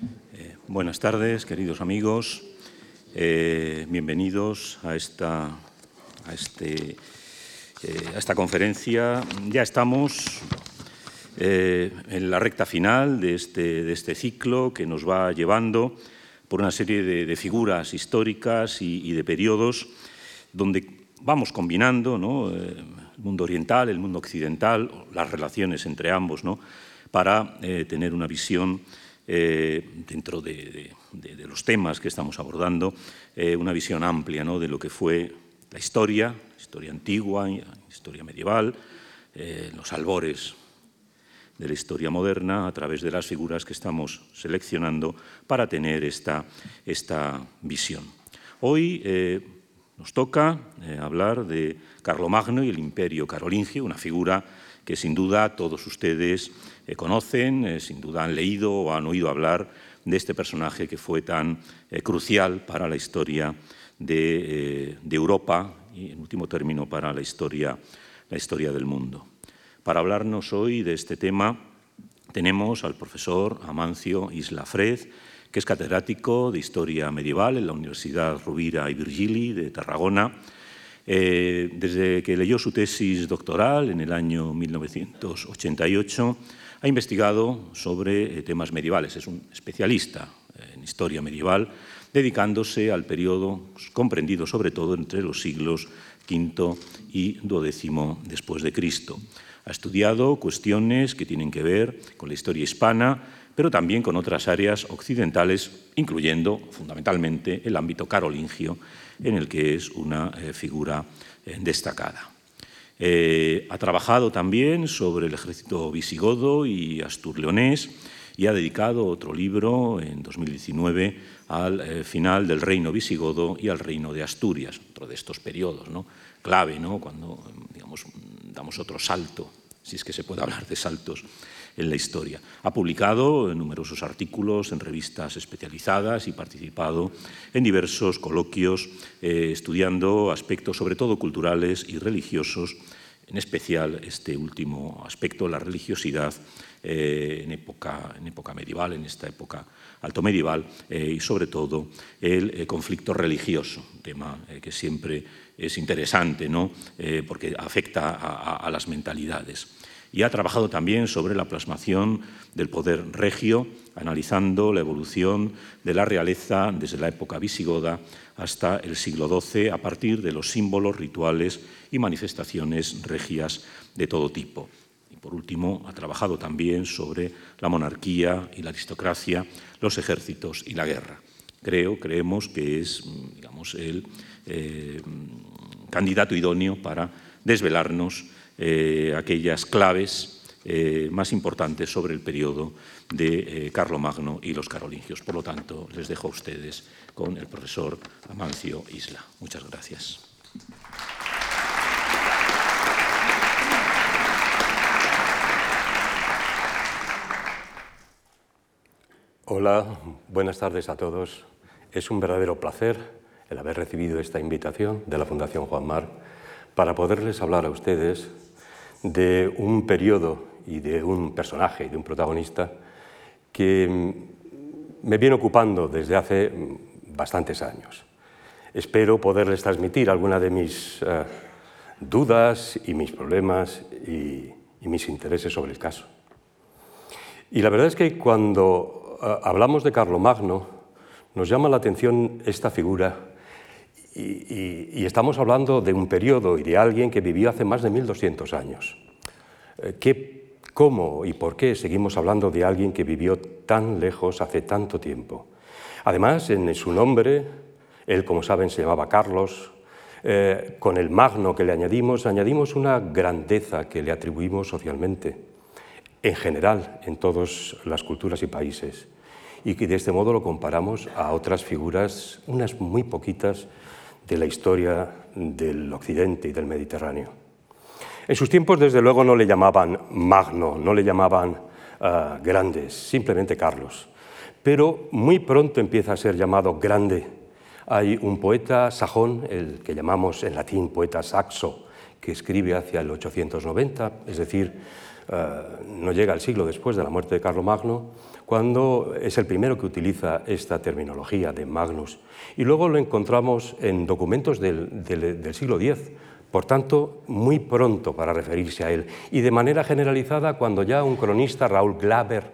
Eh, buenas tardes, queridos amigos. Eh, bienvenidos a esta, a, este, eh, a esta conferencia. Ya estamos en la recta final de este, de este, ciclo que nos va llevando por una serie de, figuras históricas y, de periodos donde vamos combinando ¿no? el mundo oriental, el mundo occidental, las relaciones entre ambos, ¿no? para tener una visión eh, dentro de, los temas que estamos abordando, eh, una visión amplia de lo que fue la historia, historia antigua, historia medieval, eh, los albores de la historia moderna a través de las figuras que estamos seleccionando para tener esta, esta visión. Hoy nos toca hablar de Carlomagno y el imperio carolingio, una figura que sin duda todos ustedes eh, conocen, eh, sin duda han leído o han oído hablar de este personaje que fue tan eh, crucial para la historia de, Europa y, en último término, para la historia, la historia del mundo. Para hablarnos hoy de este tema tenemos al profesor Amancio Isla Fred, que es catedrático de Historia Medieval en la Universidad Rovira y Virgili de Tarragona, desde que leyó su tesis doctoral en el año 1988, ha investigado sobre eh, temas medievales, es un especialista eh, en historia medieval, dedicándose al periodo comprendido sobre todo entre los siglos V y XII después de Cristo. Ha estudiado cuestiones que tienen que ver con la historia hispana, pero también con otras áreas occidentales, incluyendo fundamentalmente el ámbito carolingio, en el que es una eh, figura destacada. Eh, ha trabajado también sobre el ejército visigodo y astur-leonés y ha dedicado otro libro en 2019 al eh, final del reino visigodo y al reino de Asturias, otro de estos periodos ¿no? clave, ¿no? cuando digamos, damos otro salto, si es que se puede hablar de saltos en la historia. Ha publicado numerosos artículos en revistas especializadas y participado en diversos coloquios eh, estudiando aspectos sobre todo culturales y religiosos, en especial este último aspecto, la religiosidad eh, en, época, en época medieval, en esta época alto medieval, eh, y sobre todo el conflicto religioso, tema que siempre es interesante ¿no? porque afecta a las mentalidades y ha trabajado también sobre la plasmación del poder regio, analizando la evolución de la realeza desde la época visigoda hasta el siglo XII a partir de los símbolos, rituales y manifestaciones regias de todo tipo. Y por último, ha trabajado también sobre la monarquía y la aristocracia, los ejércitos y la guerra. Creo, creemos que es digamos, el eh, candidato idóneo para desvelarnos eh, aquellas claves eh, más importantes sobre el periodo de eh, Carlomagno y los carolingios. Por lo tanto, les dejo a ustedes con el profesor Amancio Isla. Muchas gracias. Hola, buenas tardes a todos. Es un verdadero placer el haber recibido esta invitación de la Fundación Juan Mar para poderles hablar a ustedes de un periodo y de un personaje y de un protagonista que mm, me viene ocupando desde hace mm, bastantes años. Espero poderles transmitir alguna de mis eh, dudas y mis problemas y, mis intereses sobre el caso. Y la verdad es que cuando eh, hablamos de Carlomagno, nos llama la atención esta figura y, estamos hablando de un periodo y de alguien que vivió hace más de 1200 años. Eh, ¿Qué, ¿Cómo y por qué seguimos hablando de alguien que vivió tan lejos hace tanto tiempo? Además, en su nombre, él, como saben, se llamaba Carlos, eh, con el magno que le añadimos, añadimos una grandeza que le atribuimos socialmente, en general, en todas las culturas y países, y que de este modo lo comparamos a otras figuras, unas muy poquitas, de la historia del Occidente y del Mediterráneo. En sus tiempos, desde luego, no le llamaban Magno, no le llamaban uh, Grandes, simplemente Carlos. Pero muy pronto empieza a ser llamado Grande. Hay un poeta sajón, el que llamamos en latín poeta saxo, que escribe hacia el 890, es decir, uh, no llega al siglo después de la muerte de Carlomagno, cuando es el primero que utiliza esta terminología de Magnus. Y luego lo encontramos en documentos del, siglo X, por tanto, muy pronto para referirse a él. Y de manera generalizada, cuando ya un cronista, Raúl Glaber,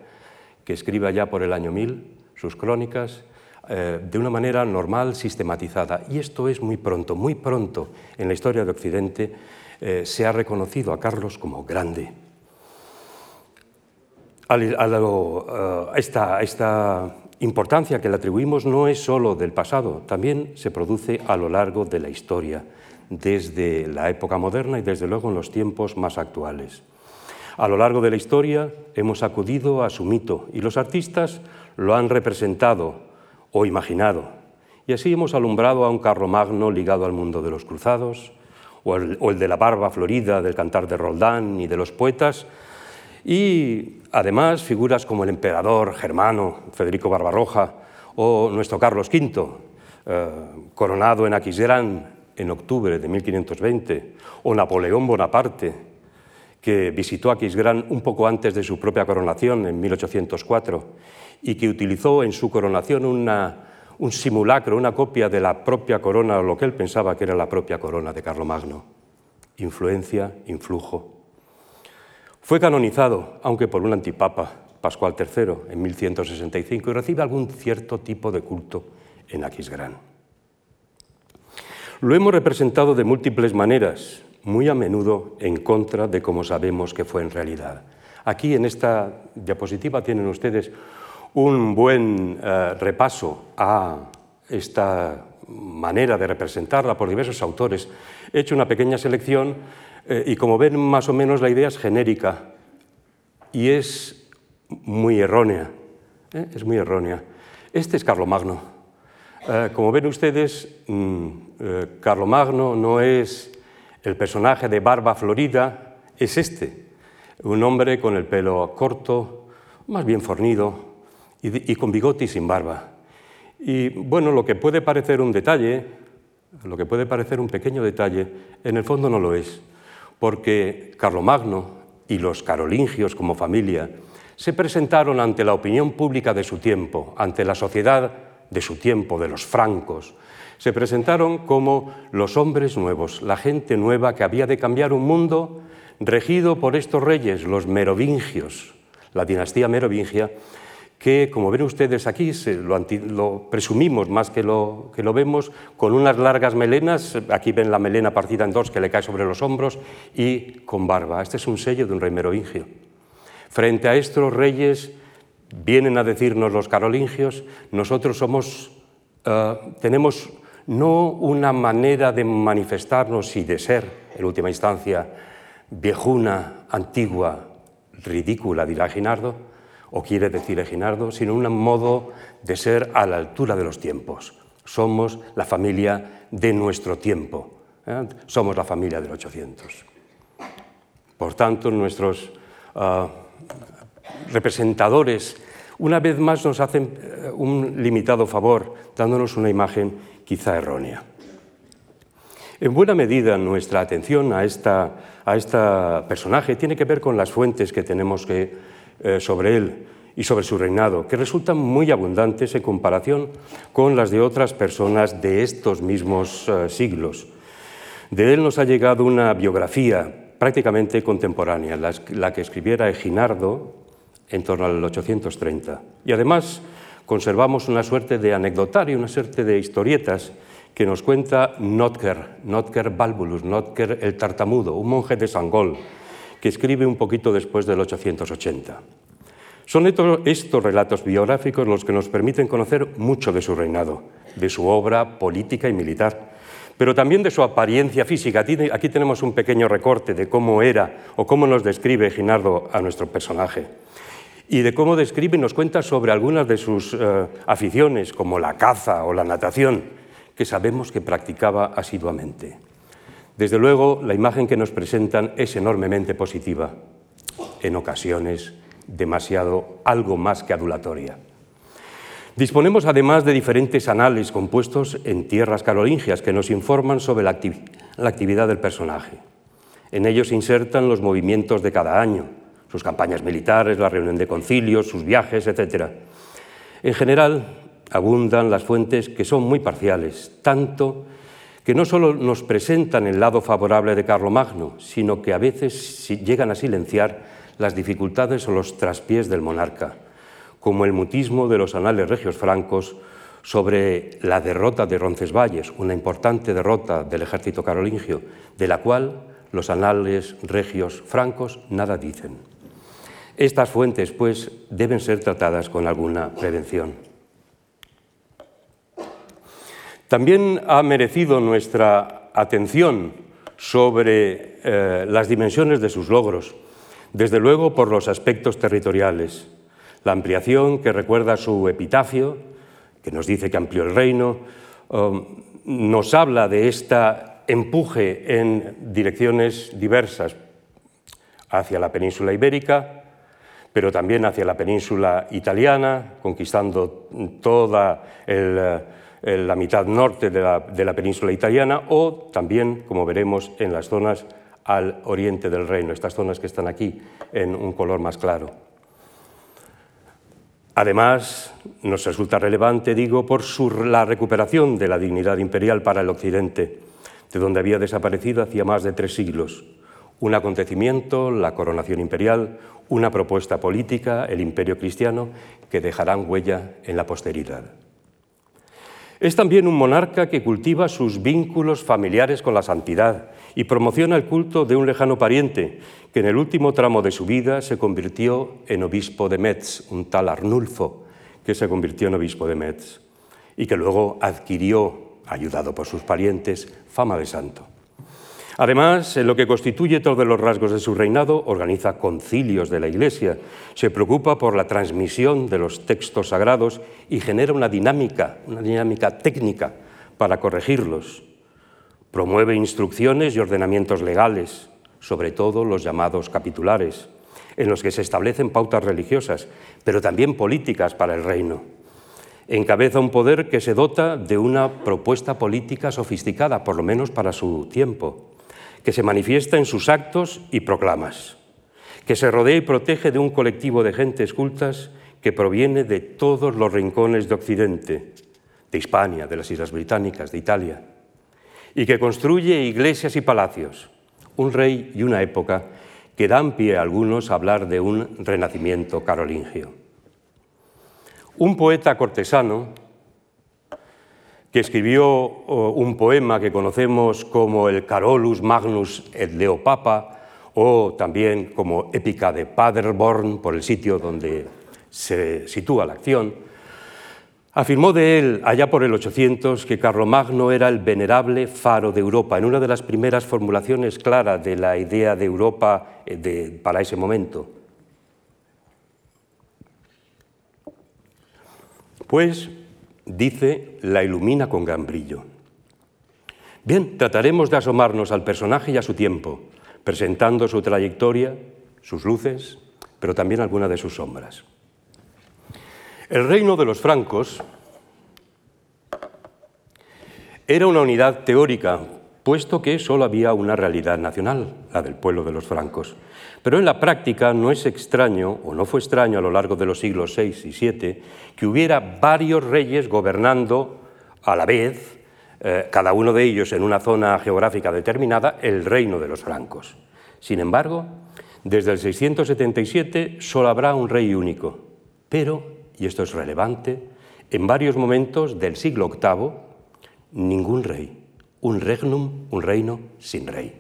que escribe ya por el año 1000 sus crónicas, eh, de una manera normal, sistematizada. Y esto es muy pronto, muy pronto en la historia de Occidente eh, se ha reconocido a Carlos como grande. A esta, esta importancia que le atribuimos no es solo del pasado, también se produce a lo largo de la historia, desde la época moderna y desde luego en los tiempos más actuales. A lo largo de la historia hemos acudido a su mito y los artistas lo han representado o imaginado. Y así hemos alumbrado a un Carlomagno ligado al mundo de los cruzados, o el, de la barba florida del cantar de Roldán y de los poetas, y además figuras como el emperador germano Federico Barbarroja o nuestro Carlos V, eh, coronado en Aquisgrán en octubre de 1520, o Napoleón Bonaparte, que visitó Aquisgrán un poco antes de su propia coronación en 1804 y que utilizó en su coronación un simulacro, una copia de la propia corona, lo que él pensaba que era la propia corona de Carlomagno. Influencia, influjo. Fue canonizado, aunque por un antipapa, Pascual III, en 1165, y recibe algún cierto tipo de culto en Aquisgrán. Lo hemos representado de múltiples maneras, muy a menudo en contra de cómo sabemos que fue en realidad. Aquí en esta diapositiva tienen ustedes un buen eh, repaso a esta manera de representarla por diversos autores. He hecho una pequeña selección eh, y como ven más o menos la idea es genérica y es muy errónea. ¿eh? Es muy errónea. Este es Carlomagno. como ven ustedes, mm, Carlomagno no es el personaje de barba florida, es este, un hombre con el pelo corto, más bien fornido, y, con bigote y sin barba. Y bueno, lo que puede parecer un detalle, lo que puede parecer un pequeño detalle, en el fondo no lo es, porque Carlomagno y los carolingios como familia se presentaron ante la opinión pública de su tiempo, ante la sociedad de su tiempo, de los francos. Se presentaron como los hombres nuevos, la gente nueva que había de cambiar un mundo regido por estos reyes, los merovingios, la dinastía merovingia, que, como ven ustedes aquí, lo, presumimos más que lo, que lo vemos, con unas largas melenas, aquí ven la melena partida en dos que le cae sobre los hombros, y con barba. Este es un sello de un rey merovingio. Frente a estos reyes, vienen a decirnos los carolingios, nosotros somos, eh, tenemos no una manera de manifestarnos y de ser, en última instancia, viejuna, antigua, ridícula, dirá Ginardo, o quiere decir Eginardo, sino un modo de ser a la altura de los tiempos. Somos la familia de nuestro tiempo, ¿eh? somos la familia del 800. Por tanto, nuestros ah, representadores una vez más nos hacen eh, un limitado favor, dándonos una imagen quizá errónea. En buena medida nuestra atención a esta, a esta personaje tiene que ver con las fuentes que tenemos que sobre él y sobre su reinado, que resultan muy abundantes en comparación con las de otras personas de estos mismos eh, siglos. De él nos ha llegado una biografía prácticamente contemporánea, la, que escribiera Eginardo en torno al 830. Y además conservamos una suerte de anecdotario, una suerte de historietas que nos cuenta Notker, Notker Balbulus, Notker el tartamudo, un monje de Sangol, que escribe un poquito después del 880. Son estos relatos biográficos los que nos permiten conocer mucho de su reinado, de su obra política y militar, pero también de su apariencia física. Aquí tenemos un pequeño recorte de cómo era o cómo nos describe Ginardo a nuestro personaje y de cómo describe y nos cuenta sobre algunas de sus eh, aficiones, como la caza o la natación, que sabemos que practicaba asiduamente. Desde luego, la imagen que nos presentan es enormemente positiva, en ocasiones demasiado algo más que adulatoria. Disponemos además de diferentes anales compuestos en tierras carolingias que nos informan sobre la, actividad del personaje. En ellos se insertan los movimientos de cada año, sus campañas militares, la reunión de concilios, sus viajes, etc. En general, abundan las fuentes que son muy parciales, tanto que no solo nos presentan el lado favorable de Carlomagno, sino que a veces llegan a silenciar las dificultades o los traspiés del monarca, como el mutismo de los anales regios francos sobre la derrota de Roncesvalles, una importante derrota del ejército carolingio, de la cual los anales regios francos nada dicen. Estas fuentes, pues, deben ser tratadas con alguna prevención. También ha merecido nuestra atención sobre eh, las dimensiones de sus logros, desde luego por los aspectos territoriales. La ampliación que recuerda su epitafio, que nos dice que amplió el reino, um, nos habla de este empuje en direcciones diversas hacia la península ibérica, pero también hacia la península italiana, conquistando toda el la mitad norte de la, península italiana o también, como veremos, en las zonas al oriente del reino, estas zonas que están aquí en un color más claro. Además, nos resulta relevante, digo, por la recuperación de la dignidad imperial para el occidente, de donde había desaparecido hacía más de tres siglos. Un acontecimiento, la coronación imperial, una propuesta política, el imperio cristiano, que dejarán huella en la posteridad. Es también un monarca que cultiva sus vínculos familiares con la santidad y promociona el culto de un lejano pariente, que en el último tramo de su vida se convirtió en obispo de Metz, un tal Arnulfo, que se convirtió en obispo de Metz y que luego adquirió, ayudado por sus parientes, fama de santo. Además, en lo que constituye todos los rasgos de su reinado, organiza concilios de la Iglesia, se preocupa por la transmisión de los textos sagrados y genera una dinámica, una dinámica técnica para corregirlos. Promueve instrucciones y ordenamientos legales, sobre todo los llamados capitulares, en los que se establecen pautas religiosas, pero también políticas para el reino. Encabeza un poder que se dota de una propuesta política sofisticada, por lo menos para su tiempo que se manifiesta en sus actos y proclamas, que se rodea y protege de un colectivo de gentes cultas que proviene de todos los rincones de Occidente, de Hispania, de las Islas Británicas, de Italia, y que construye iglesias y palacios, un rey y una época que dan pie a algunos a hablar de un renacimiento carolingio. Un poeta cortesano que escribió un poema que conocemos como el Carolus Magnus et Leopapa o también como épica de Paderborn, por el sitio donde se sitúa la acción, afirmó de él, allá por el 800, que Carlomagno era el venerable faro de Europa, en una de las primeras formulaciones claras de la idea de Europa eh, para ese momento. Pues dice, la ilumina con gran brillo. Bien, trataremos de asomarnos al personaje y a su tiempo, presentando su trayectoria, sus luces, pero también algunas de sus sombras. El reino de los francos era una unidad teórica, puesto que solo había una realidad nacional, la del pueblo de los francos. Pero en la práctica no es extraño, o no fue extraño a lo largo de los siglos VI y VII, que hubiera varios reyes gobernando a la vez, eh, cada uno de ellos en una zona geográfica determinada, el reino de los francos. Sin embargo, desde el 677 solo habrá un rey único, pero, y esto es relevante, en varios momentos del siglo VIII, ningún rey, un regnum, un reino sin rey.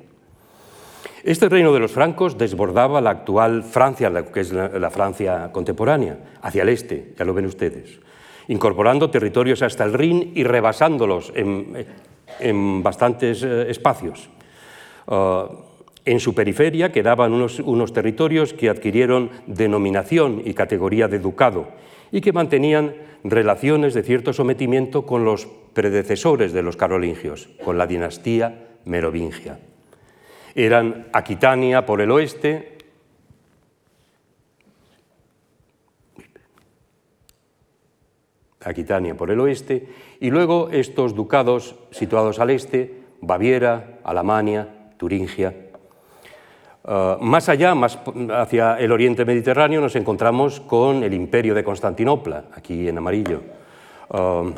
Este reino de los francos desbordaba la actual Francia, que es la, Francia contemporánea, hacia el este, ya lo ven ustedes, incorporando territorios hasta el Rin y rebasándolos en, bastantes eh, espacios. Ah, en su periferia quedaban unos, unos territorios que adquirieron denominación y categoría de ducado y que mantenían relaciones de cierto sometimiento con los predecesores de los carolingios, con la dinastía merovingia eran Aquitania por el oeste, Aquitania por el oeste, y luego estos ducados situados al este, Baviera, Alemania, Turingia. Uh, más allá, más hacia el oriente mediterráneo, nos encontramos con el imperio de Constantinopla, aquí en amarillo, uh,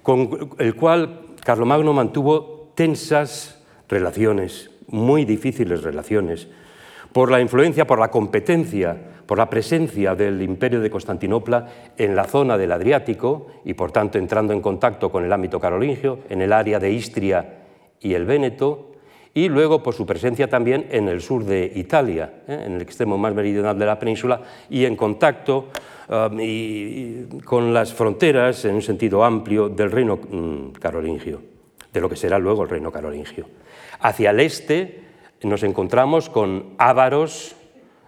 con el cual Carlomagno mantuvo tensas relaciones, muy difíciles relaciones, por la influencia, por la competencia, por la presencia del imperio de Constantinopla en la zona del Adriático y por tanto entrando en contacto con el ámbito carolingio, en el área de Istria y el Véneto, y luego por su presencia también en el sur de Italia, ¿eh? en el extremo más meridional de la península, y en contacto um, con las fronteras, en un sentido amplio, del reino mm, carolingio, de lo que será luego el reino carolingio. Hacia el este nos encontramos con ávaros,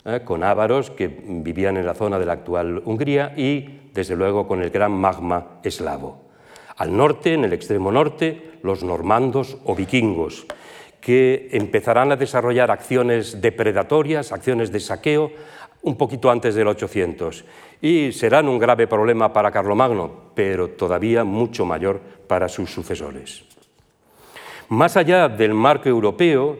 ¿eh? con ávaros que vivían en la zona de la actual Hungría y, desde luego, con el gran magma eslavo. Al norte, en el extremo norte, los normandos o vikingos, que empezarán a desarrollar acciones depredatorias, acciones de saqueo, un poquito antes del 800. Y serán un grave problema para Carlomagno, pero todavía mucho mayor para sus sucesores. Más allá del marco europeo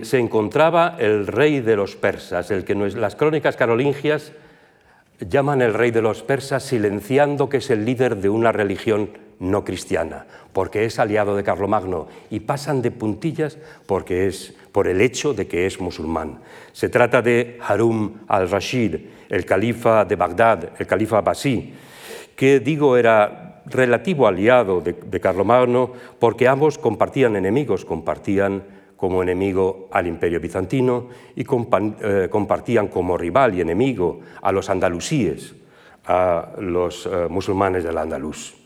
se encontraba el rey de los persas, el que las crónicas carolingias llaman el rey de los persas silenciando que es el líder de una religión no cristiana, porque es aliado de Carlomagno y pasan de puntillas porque es por el hecho de que es musulmán. Se trata de Harun al-Rashid, el califa de Bagdad, el califa Basí, que digo era relativo aliado de, de Carlomagno porque ambos compartían enemigos, compartían como enemigo al imperio bizantino y eh, compartían como rival y enemigo a los andalusíes, a los eh, musulmanes del Andaluz.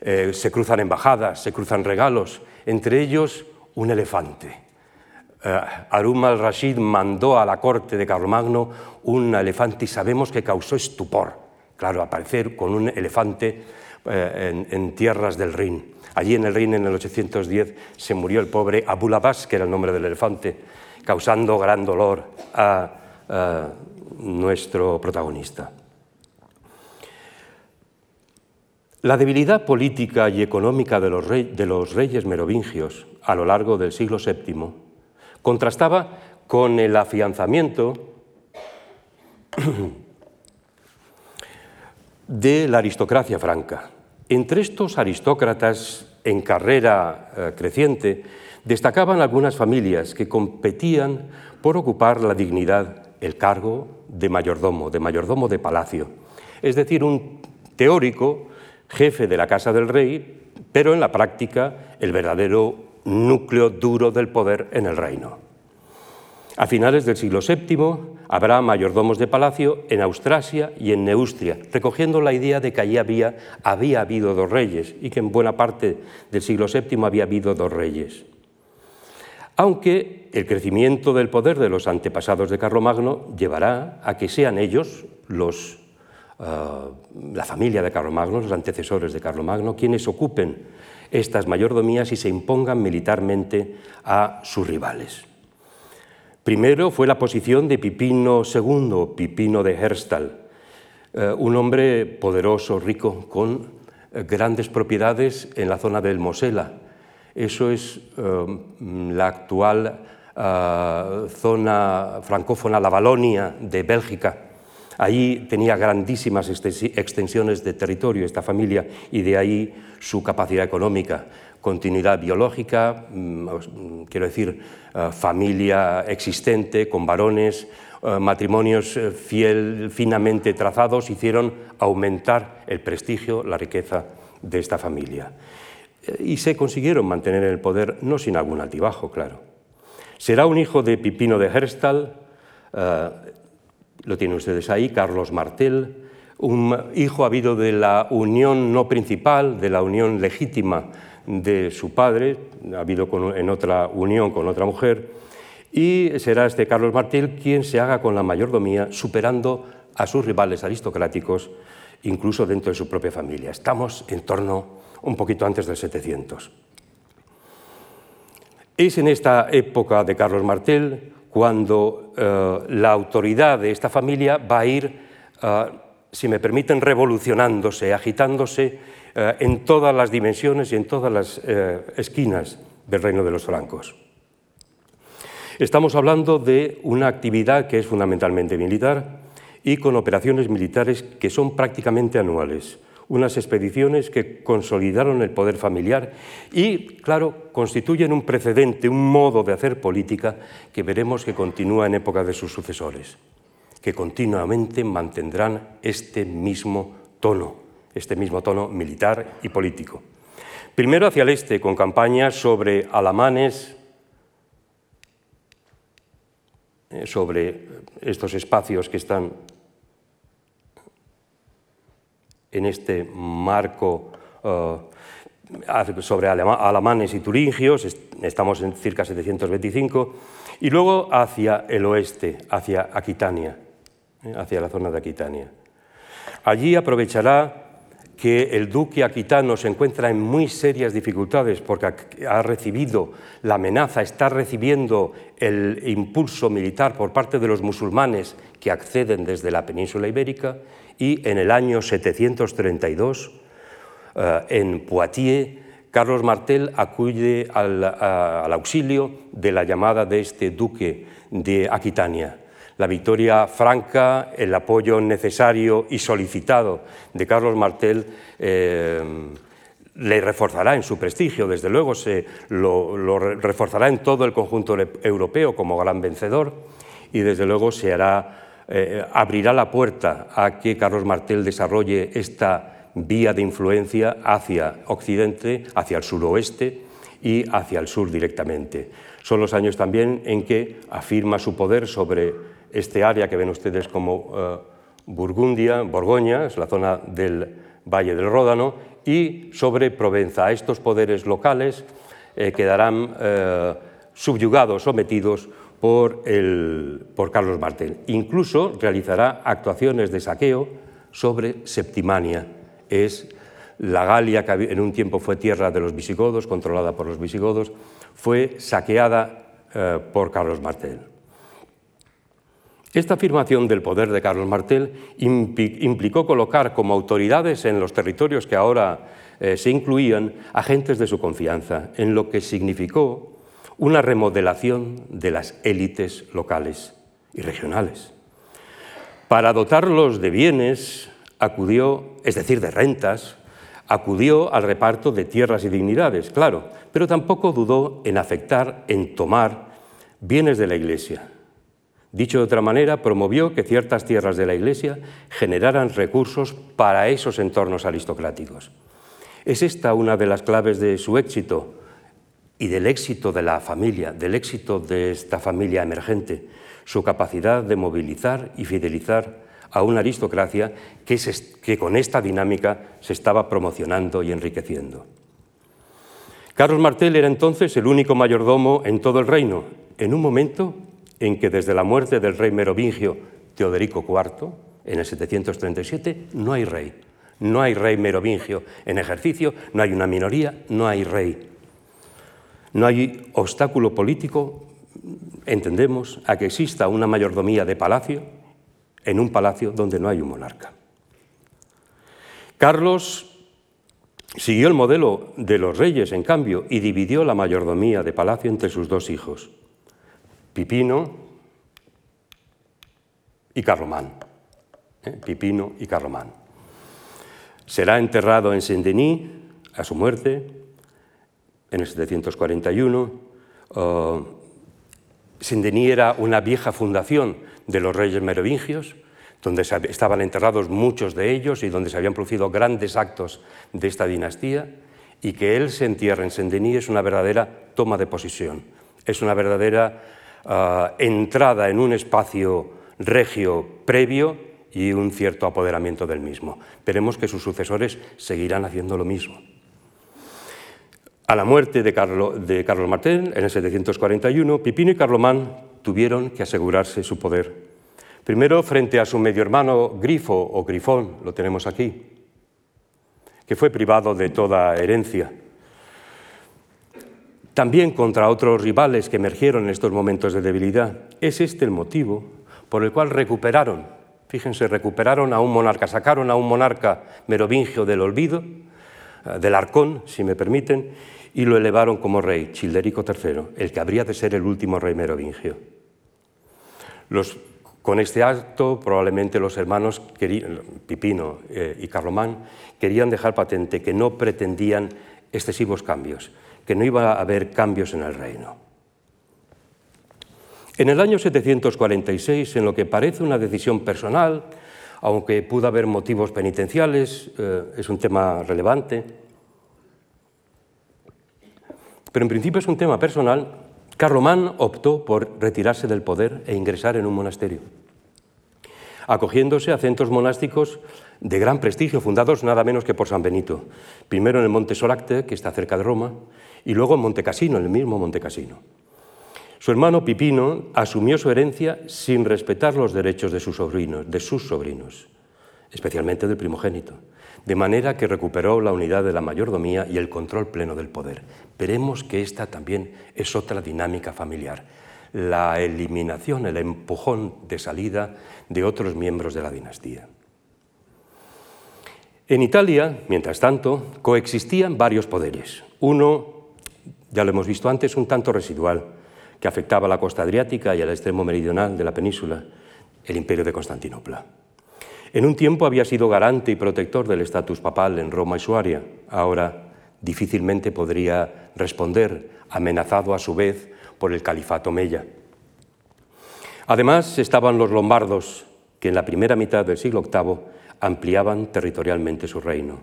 Eh, se cruzan embajadas, se cruzan regalos, entre ellos un elefante. Eh, Arum al-Rashid mandó a la corte de Carlomagno un elefante y sabemos que causó estupor, claro, aparecer con un elefante eh, en, tierras del Rin. Allí en el Rin, en el 810, se murió el pobre Abu Labas, que era el nombre del elefante, causando gran dolor a nuestro protagonista. La debilidad política y económica de los, reyes merovingios a lo largo del siglo VII contrastaba con el afianzamiento de la aristocracia franca. Entre estos aristócratas en carrera eh, creciente destacaban algunas familias que competían por ocupar la dignidad, el cargo de mayordomo, de mayordomo de palacio. Es decir, un teórico jefe de la Casa del Rey, pero en la práctica el verdadero núcleo duro del poder en el reino. A finales del siglo VII habrá mayordomos de palacio en Austrasia y en Neustria, recogiendo la idea de que allí había, había habido dos reyes y que en buena parte del siglo VII había habido dos reyes. Aunque el crecimiento del poder de los antepasados de Carlomagno llevará a que sean ellos los uh, la familia de Carlomagno, los antecesores de Carlomagno, quienes ocupen estas mayordomías y se impongan militarmente a sus rivales. Primero fue la posición de Pipino II, Pipino de Herstal, uh, un hombre poderoso, rico, con uh, grandes propiedades en la zona del Mosela. Eso es la actual zona francófona, la Valonia de Bélgica Allí tenía grandísimas extensiones de territorio esta familia y de ahí su capacidad económica, continuidad biológica, mm, quiero decir, eh, familia existente con varones, eh, matrimonios eh, fiel, finamente trazados hicieron aumentar el prestigio, la riqueza de esta familia. Y se consiguieron mantener el poder, no sin algún altibajo, claro. Será un hijo de Pipino de Herstal, lo tienen ustedes ahí, Carlos Martel, un hijo habido de la unión no principal, de la unión legítima de su padre, ha habido en otra unión con otra mujer, y será este Carlos Martel quien se haga con la mayordomía, superando a sus rivales aristocráticos, incluso dentro de su propia familia. Estamos en torno un poquito antes del 700. Es en esta época de Carlos Martel cuando eh, la autoridad de esta familia va a ir, eh, si me permiten, revolucionándose, agitándose eh, en todas las dimensiones y en todas las esquinas del reino de los francos. Estamos hablando de una actividad que es fundamentalmente militar y con operaciones militares que son prácticamente anuales, unas expediciones que consolidaron el poder familiar y, claro, constituyen un precedente, un modo de hacer política que veremos que continúa en época de sus sucesores, que continuamente mantendrán este mismo tono, este mismo tono militar y político. Primero hacia el este, con campañas sobre alamanes, eh, sobre estos espacios que están en este marco uh, sobre alamanes y turingios, estamos en circa 725, y luego hacia el oeste, hacia Aquitania, eh, hacia la zona de Aquitania. Allí aprovechará que el duque aquitano se encuentra en muy serias dificultades porque ha recibido la amenaza, está recibiendo el impulso militar por parte de los musulmanes que acceden desde la península ibérica y en el año 732 eh, en Poitiers Carlos Martel acude al, auxilio de la llamada de este duque de Aquitania. La victoria franca, el apoyo necesario y solicitado de Carlos Martel eh, le reforzará en su prestigio, desde luego se lo, reforzará en todo el conjunto europeo como gran vencedor y desde luego se hará, eh, abrirá la puerta a que Carlos Martel desarrolle esta vía de influencia hacia Occidente, hacia el suroeste y hacia el sur directamente. Son los años también en que afirma su poder sobre este área que ven ustedes como eh, Burgundia, Borgoña, es la zona del Valle del Ródano, y sobre Provenza. Estos poderes locales eh, quedarán subyugados, sometidos por, Carlos Martel. Incluso realizará actuaciones de saqueo sobre Septimania. Es la Galia, que en un tiempo fue tierra de los visigodos, controlada por los visigodos, fue saqueada por Carlos Martel. Esta afirmación del poder de Carlos Martel implicó colocar como autoridades en los territorios que ahora eh, se incluían agentes de su confianza, en lo que significó una remodelación de las élites locales y regionales. Para dotarlos de bienes acudió, es decir, de rentas, acudió al reparto de tierras y dignidades, claro, pero tampoco dudó en afectar, en tomar bienes de la Iglesia, Dicho de otra manera, promovió que ciertas tierras de la Iglesia generaran recursos para esos entornos aristocráticos. Es esta una de las claves de su éxito y del éxito de la familia, del éxito de esta familia emergente, su capacidad de movilizar y fidelizar a una aristocracia que, con esta dinámica se estaba promocionando y enriqueciendo. Carlos Martel era entonces el único mayordomo en todo el reino, en un momento en que desde la muerte del rey merovingio Teodorico IV, en el 737, no hay rey. No hay rey merovingio en ejercicio, no hay una minoría, no hay rey. No hay obstáculo político, entendemos, a que exista una mayordomía de palacio en un palacio donde no hay un monarca. Carlos siguió el modelo de los reyes, en cambio, y dividió la mayordomía de palacio entre sus dos hijos. Pipino y Carlomán. ¿eh? Pipino y Carlomán. Será enterrado en Saint-Denis a su muerte en el 741. Uh, Saint-Denis era una vieja fundación de los reyes merovingios, donde estaban enterrados muchos de ellos y donde se habían producido grandes actos de esta dinastía, y que él se entierre en Saint-Denis es una verdadera toma de posesión, es una verdadera Ah, entrada en un espacio regio previo y un cierto apoderamiento del mismo. Veremos que sus sucesores seguirán haciendo lo mismo. A la muerte de, Carlos Martel, en el 741, Pipino y Carlomán tuvieron que asegurarse su poder. Primero frente a su medio hermano Grifo o Grifón, lo tenemos aquí, que fue privado de toda herencia también contra otros rivales que emergieron en estos momentos de debilidad. Es este el motivo por el cual recuperaron, fíjense, recuperaron a un monarca, sacaron a un monarca merovingio del olvido, del arcón, si me permiten, y lo elevaron como rey, Childerico III, el que habría de ser el último rey merovingio. con este acto, probablemente los hermanos Pipino eh, y Carlomán querían dejar patente que no pretendían excesivos cambios, que no iba a haber cambios en el reino. En el año 746, en lo que parece una decisión personal, aunque pudo haber motivos penitenciales, eh, es un tema relevante, pero en principio es un tema personal, Carlomán optó por retirarse del poder e ingresar en un monasterio, acogiéndose a centros monásticos de gran prestigio, fundados nada menos que por San Benito, primero en el Monte Soracte, que está cerca de Roma, y luego en Monte Cassino, en el mismo Monte Cassino. Su hermano Pipino asumió su herencia sin respetar los derechos de sus sobrinos, de sus sobrinos, especialmente del primogénito, de manera que recuperó la unidad de la mayordomía y el control pleno del poder. Veremos que esta también es otra dinámica familiar, la eliminación, el empujón de salida de otros miembros de la dinastía. En Italia, mientras tanto, coexistían varios poderes. Uno, ya lo hemos visto antes, un tanto residual, que afectaba a la costa adriática y al extremo meridional de la península, el imperio de Constantinopla. En un tiempo había sido garante y protector del estatus papal en Roma y su área. Ahora difícilmente podría responder, amenazado a su vez por el califato Mella. Además estaban los lombardos, que en la primera mitad del siglo VIII ampliaban territorialmente su reino.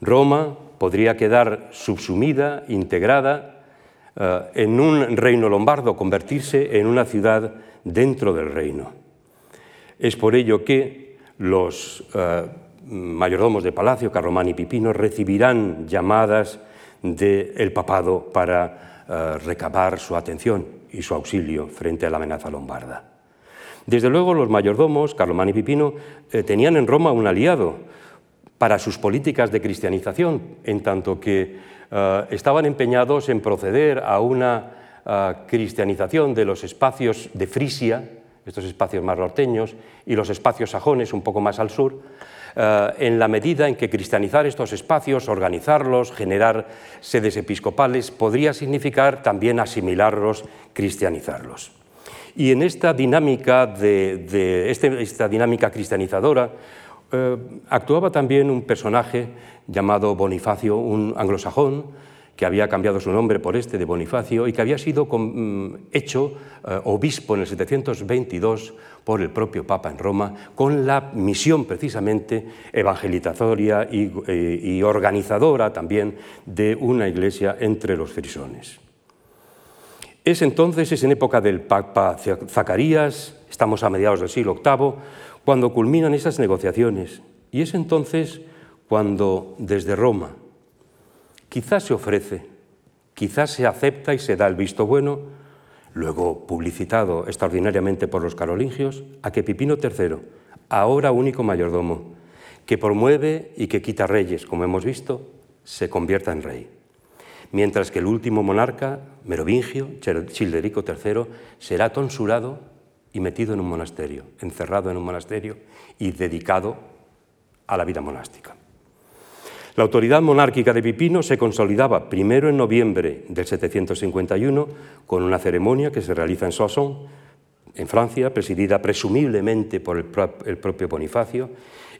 Roma podría quedar subsumida, integrada en un reino lombardo, convertirse en una ciudad dentro del reino. Es por ello que los eh, mayordomos de palacio, Carlomán y Pipino, recibirán llamadas del papado para eh, recabar su atención y su auxilio frente a la amenaza lombarda. Desde luego los mayordomos, Carlomán y Pipino, eh, tenían en Roma un aliado para sus políticas de cristianización, en tanto que eh, estaban empeñados en proceder a una eh, cristianización de los espacios de Frisia, estos espacios más norteños, y los espacios sajones un poco más al sur, en la medida en que cristianizar estos espacios, organizarlos, generar sedes episcopales, podría significar también asimilarlos, cristianizarlos. Y en esta dinámica, de, este, esta dinámica cristianizadora eh, actuaba también un personaje llamado Bonifacio, un anglosajón, que había cambiado su nombre por este de Bonifacio y que había sido mm, hecho eh, obispo en el 722 por el propio Papa en Roma, con la misión precisamente evangelizatoria y, eh, y organizadora también de una iglesia entre los frisones. Es entonces, es en época del Papa Zacarías, estamos a mediados del siglo VIII, cuando culminan esas negociaciones. Y es entonces cuando desde Roma quizás se ofrece, quizás se acepta y se da el visto bueno, luego publicitado extraordinariamente por los carolingios, a que Pipino III, ahora único mayordomo, que promueve y que quita reyes, como hemos visto, se convierta en rey mientras que el último monarca, Merovingio, Childerico III, será tonsurado y metido en un monasterio, encerrado en un monasterio y dedicado a la vida monástica. La autoridad monárquica de Pipino se consolidaba primero en noviembre del 751 con una ceremonia que se realiza en Soissons, en Francia, presidida presumiblemente por el, propio Bonifacio,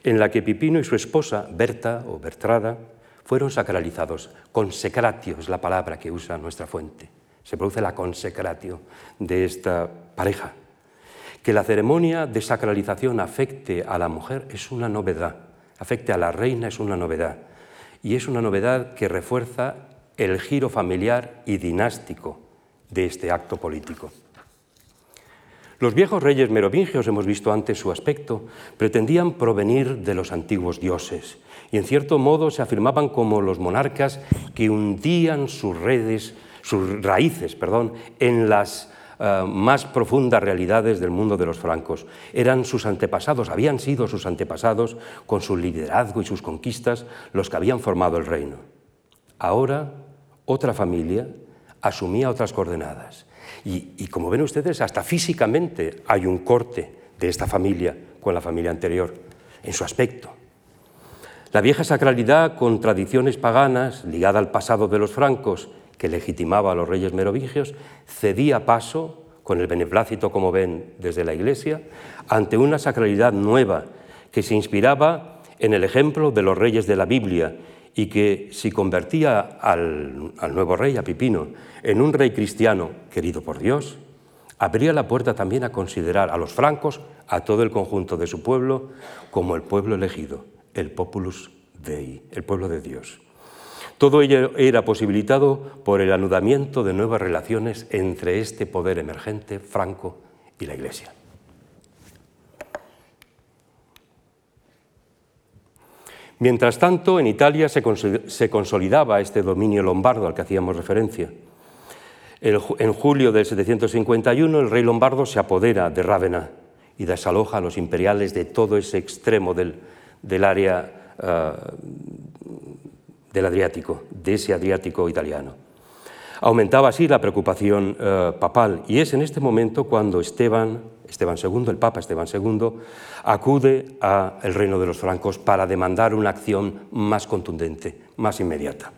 en la que Pipino y su esposa, Berta o Bertrada, fueron sacralizados. Consecratio es la palabra que usa nuestra fuente. Se produce la consecratio de esta pareja. Que la ceremonia de sacralización afecte a la mujer es una novedad, afecte a la reina es una novedad. Y es una novedad que refuerza el giro familiar y dinástico de este acto político. Los viejos reyes merovingios, hemos visto antes su aspecto, pretendían provenir de los antiguos dioses y en cierto modo se afirmaban como los monarcas que hundían sus redes, sus raíces, perdón, en las eh, más profundas realidades del mundo de los francos. Eran sus antepasados, habían sido sus antepasados con su liderazgo y sus conquistas los que habían formado el reino. Ahora otra familia asumía otras coordenadas. Y, y como ven ustedes, hasta físicamente hay un corte de esta familia con la familia anterior, en su aspecto. La vieja sacralidad con tradiciones paganas ligada al pasado de los francos que legitimaba a los reyes merovingios cedía paso, con el beneplácito como ven desde la Iglesia, ante una sacralidad nueva que se inspiraba en el ejemplo de los reyes de la Biblia y que si convertía al, al nuevo rey, a Pipino, en un rey cristiano querido por Dios, abría la puerta también a considerar a los francos, a todo el conjunto de su pueblo, como el pueblo elegido, el populus dei, el pueblo de Dios. Todo ello era posibilitado por el anudamiento de nuevas relaciones entre este poder emergente franco y la Iglesia. Mientras tanto, en Italia se consolidaba este dominio lombardo al que hacíamos referencia. En julio del 751 el rey lombardo se apodera de Rávena y desaloja a los imperiales de todo ese extremo del, área uh, del Adriático, de ese Adriático italiano. Aumentaba así la preocupación uh, papal y es en este momento cuando Esteban, Esteban II, el Papa Esteban II, acude al reino de los francos para demandar una acción más contundente, más inmediata.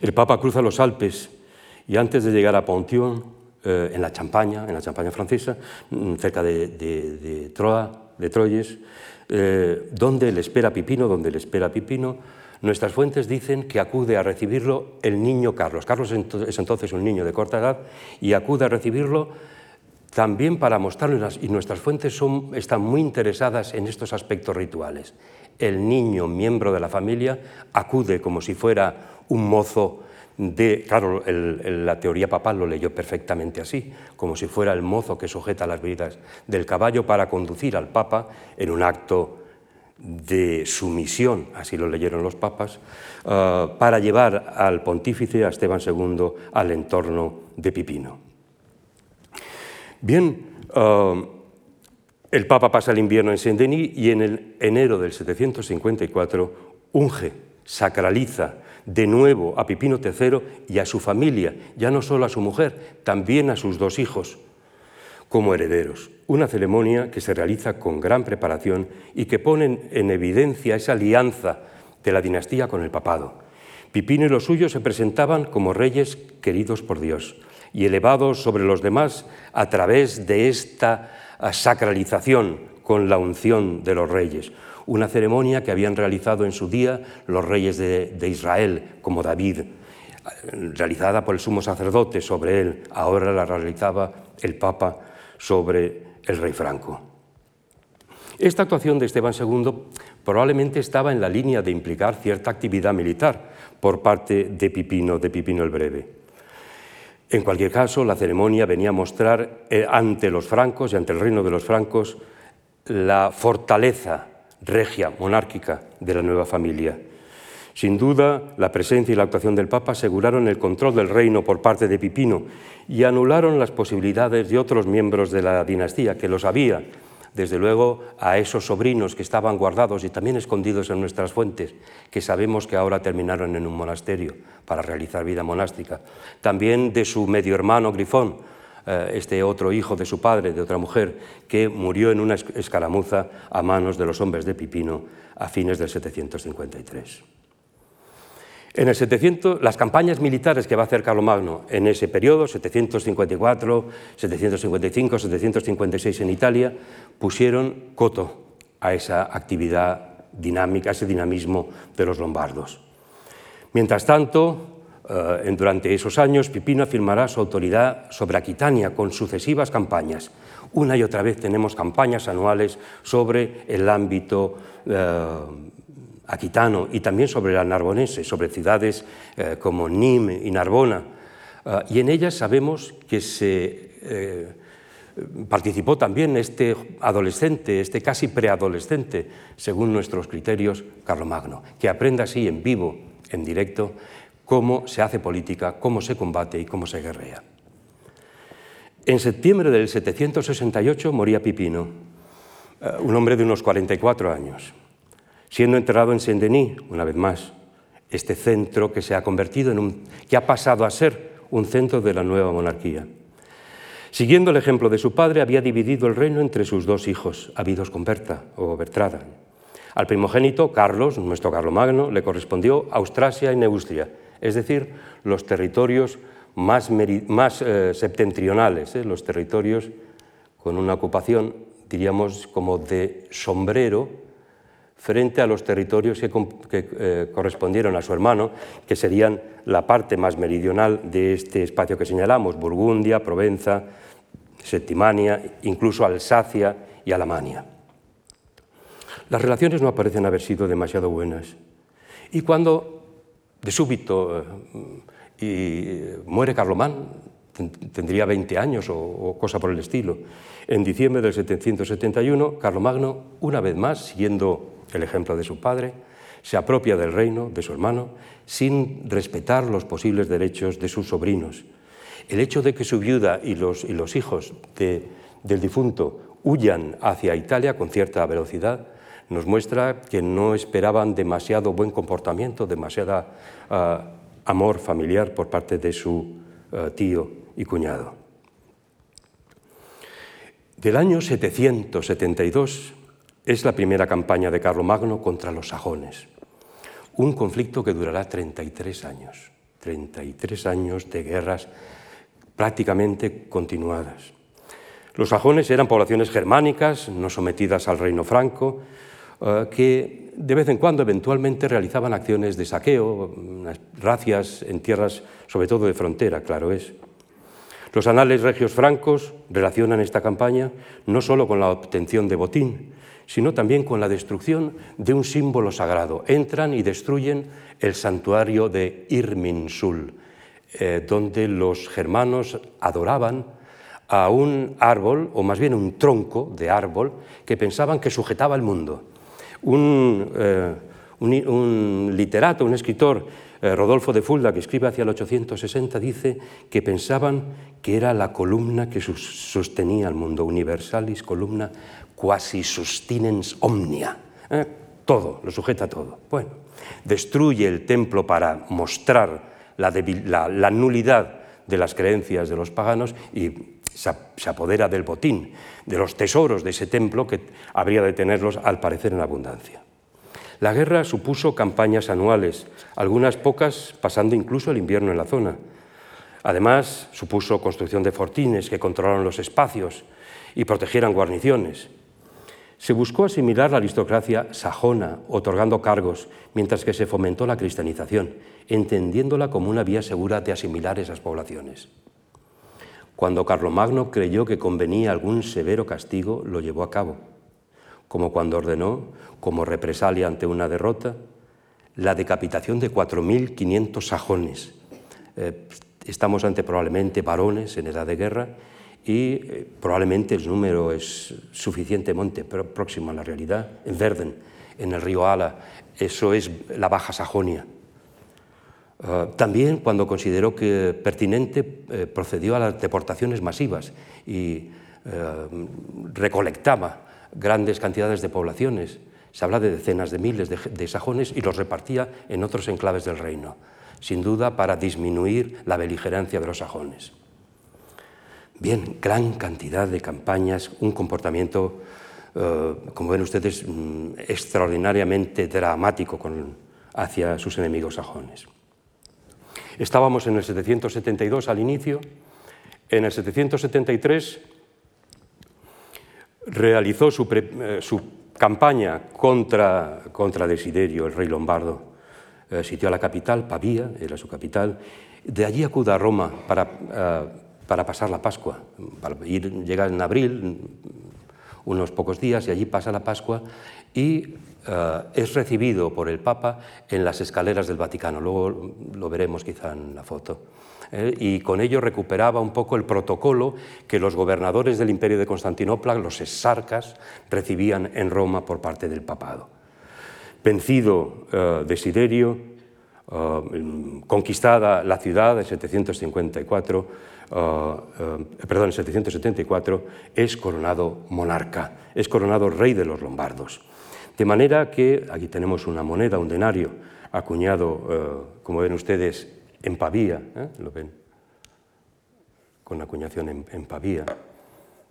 El Papa cruza los Alpes y antes de llegar a Pontion, eh, en la Champaña, en la Champaña francesa, mm, cerca de, de Troyes, eh, donde le espera Pipino, donde le espera Pipino, nuestras fuentes dicen que acude a recibirlo el niño Carlos. Carlos es entonces un niño de corta edad y acude a recibirlo también para mostrarlo, y nuestras fuentes están muy interesadas en estos aspectos rituales. El niño, miembro de la familia, acude como si fuera un mozo de, claro, la teoría papal lo leyó perfectamente así, como si fuera el mozo que sujeta las bridas del caballo para conducir al papa en un acto de sumisión, así lo leyeron los papas, ah, para llevar al pontífice, a Esteban II, al entorno de Pipino. Bien, ah, el Papa pasa el invierno en Saint-Denis y en el enero del 754 unge, sacraliza de nuevo a Pipino III y a su familia, ya no solo a su mujer, también a sus dos hijos, como herederos. Una ceremonia que se realiza con gran preparación y que pone en evidencia esa alianza de la dinastía con el papado. Pipino y los suyos se presentaban como reyes queridos por Dios y elevados sobre los demás a través de esta sacralización con la unción de los reyes, una ceremonia que habían realizado en su día los reyes de, Israel, como David, realizada por el sumo sacerdote sobre él, ahora la realizaba el Papa sobre el rey Franco. Esta actuación de Esteban II probablemente estaba en la línea de implicar cierta actividad militar por parte de Pipino, de Pipino el Breve. En cualquier caso, la ceremonia venía a mostrar eh, ante los francos y ante el reino de los francos la fortaleza regia, monárquica de la nueva familia. Sin duda, la presencia y la actuación del Papa aseguraron el control del reino por parte de Pipino y anularon las posibilidades de otros miembros de la dinastía, que los había, desde luego, a esos sobrinos que estaban guardados y también escondidos en nuestras fuentes, que sabemos que ahora terminaron en un monasterio para realizar vida monástica. También de su medio hermano Grifón, eh, este otro hijo de su padre, de otra mujer, que murió en una escaramuza a manos de los hombres de Pipino a fines del 753. En el 700, las campañas militares que va a hacer Carlomagno en ese periodo, 754, 755, 756 en Italia, pusieron coto a esa actividad dinámica, a ese dinamismo de los lombardos. Mientras tanto, eh, durante esos años, Pipino afirmará su autoridad sobre Aquitania con sucesivas campañas. Una y otra vez tenemos campañas anuales sobre el ámbito eh, aquitano y también sobre la narbonense, sobre ciudades eh, como Nîmes y Narbona. y en ellas sabemos que se participó también este adolescente, este casi preadolescente, según nuestros criterios, Carlomagno, que aprenda así en vivo, en directo, cómo se hace política, cómo se combate y cómo se guerrea. En septiembre del 768 moría Pipino, eh, un hombre de unos 44 años, siendo enterrado en Saint-Denis, una vez más, este centro que se ha convertido en un, que ha pasado a ser un centro de la nueva monarquía. Siguiendo el ejemplo de su padre, había dividido el reino entre sus dos hijos, habidos con Berta o Bertrada. Al primogénito, Carlos, nuestro Carlomagno, le correspondió Austrasia y Neustria, es decir, los territorios más, eh, septentrionales, eh, los territorios con una ocupación, diríamos, como de sombrero frente a los territorios que, eh, correspondieron a su hermano, que serían la parte más meridional de este espacio que señalamos, Burgundia, Provenza, Septimania, incluso Alsacia y Alamania. Las relaciones no parecen haber sido demasiado buenas. Y cuando, de súbito, y muere Carlomán, tendría 20 años o, cosa por el estilo. En diciembre del 771, Carlomagno, una vez más, siguiendo el ejemplo de su padre, se apropia del reino de su hermano sin respetar los posibles derechos de sus sobrinos. El hecho de que su viuda y los, hijos del difunto huyan hacia Italia con cierta velocidad nos muestra que no esperaban demasiado buen comportamiento, demasiada ah, amor familiar por parte de su eh, tío y cuñado. Del año 772 es la primera campaña de Carlomagno contra los sajones, un conflicto que durará 33 años, 33 años de guerras prácticamente continuadas. Los sajones eran poblaciones germánicas, no sometidas al reino franco, eh, que de vez en cuando eventualmente realizaban acciones de saqueo, racias en tierras sobre todo de frontera, claro es. Los anales regios francos relacionan esta campaña no solo con la obtención de botín, sino también con la destrucción de un símbolo sagrado. Entran y destruyen el santuario de Irminsul, eh, donde los germanos adoraban a un árbol, o más bien un tronco de árbol, que pensaban que sujetaba el mundo. Eh, un, literato, un escritor, eh, Rodolfo de Fulda, que escribe hacia el 860, dice que pensaban que era la columna que sostenía el mundo, universalis columna quasi sustinens omnia. Eh, todo, lo sujeta todo. Bueno, destruye el templo para mostrar la, nulidad de las creencias de los paganos y se apodera del botín, de los tesoros de ese templo que habría de tenerlos al parecer en abundancia. La guerra supuso campañas anuales, algunas pocas pasando incluso el invierno en la zona. Además, supuso construcción de fortines que controlaron los espacios y protegieran guarniciones. Se buscó asimilar la aristocracia sajona, otorgando cargos, mientras que se fomentó la cristianización, entendiéndola como una vía segura de asimilar esas poblaciones. Cuando Carlomagno creyó que convenía algún severo castigo, lo llevó a cabo, como cuando ordenó, como represalia ante una derrota, la decapitación de 4.500 sajones. Eh, estamos ante probablemente varones en edad de guerra y eh, probablemente el número es suficientemente próximo a la realidad. En Verden, en el río Ala, eso es la Baja Sajonia. Eh, también cuando consideró que pertinente eh, procedió a las deportaciones masivas y eh, recolectaba grandes cantidades de poblaciones. Se habla de decenas de miles de, sajones y los repartía en otros enclaves del reino, sin duda para disminuir la beligerancia de los sajones. Bien, gran cantidad de campañas, un comportamiento, como ven ustedes, mm, extraordinariamente dramático hacia sus enemigos sajones. Estábamos en el 772 al inicio. En el 773 realizó eh, su, campaña contra, contra, Desiderio, el rey lombardo. Eh, sitió a la capital, Pavía, era su capital. De allí acude a Roma para, eh, para pasar la Pascua. ir, llega en abril, unos pocos días, y allí pasa la Pascua y eh, es recibido por el Papa en las escaleras del Vaticano, luego lo veremos quizá en la foto. Eh, y con ello recuperaba un poco el protocolo que los gobernadores del imperio de Constantinopla, los exarcas, recibían en Roma por parte del papado. Vencido uh, Desiderio, conquistada la ciudad en 754, perdón, en 774, es coronado monarca, es coronado rey de los lombardos. De manera que aquí tenemos una moneda, un denario, acuñado, eh, como ven ustedes, en Pavía, ¿eh? lo ven, con acuñación en, Pavía.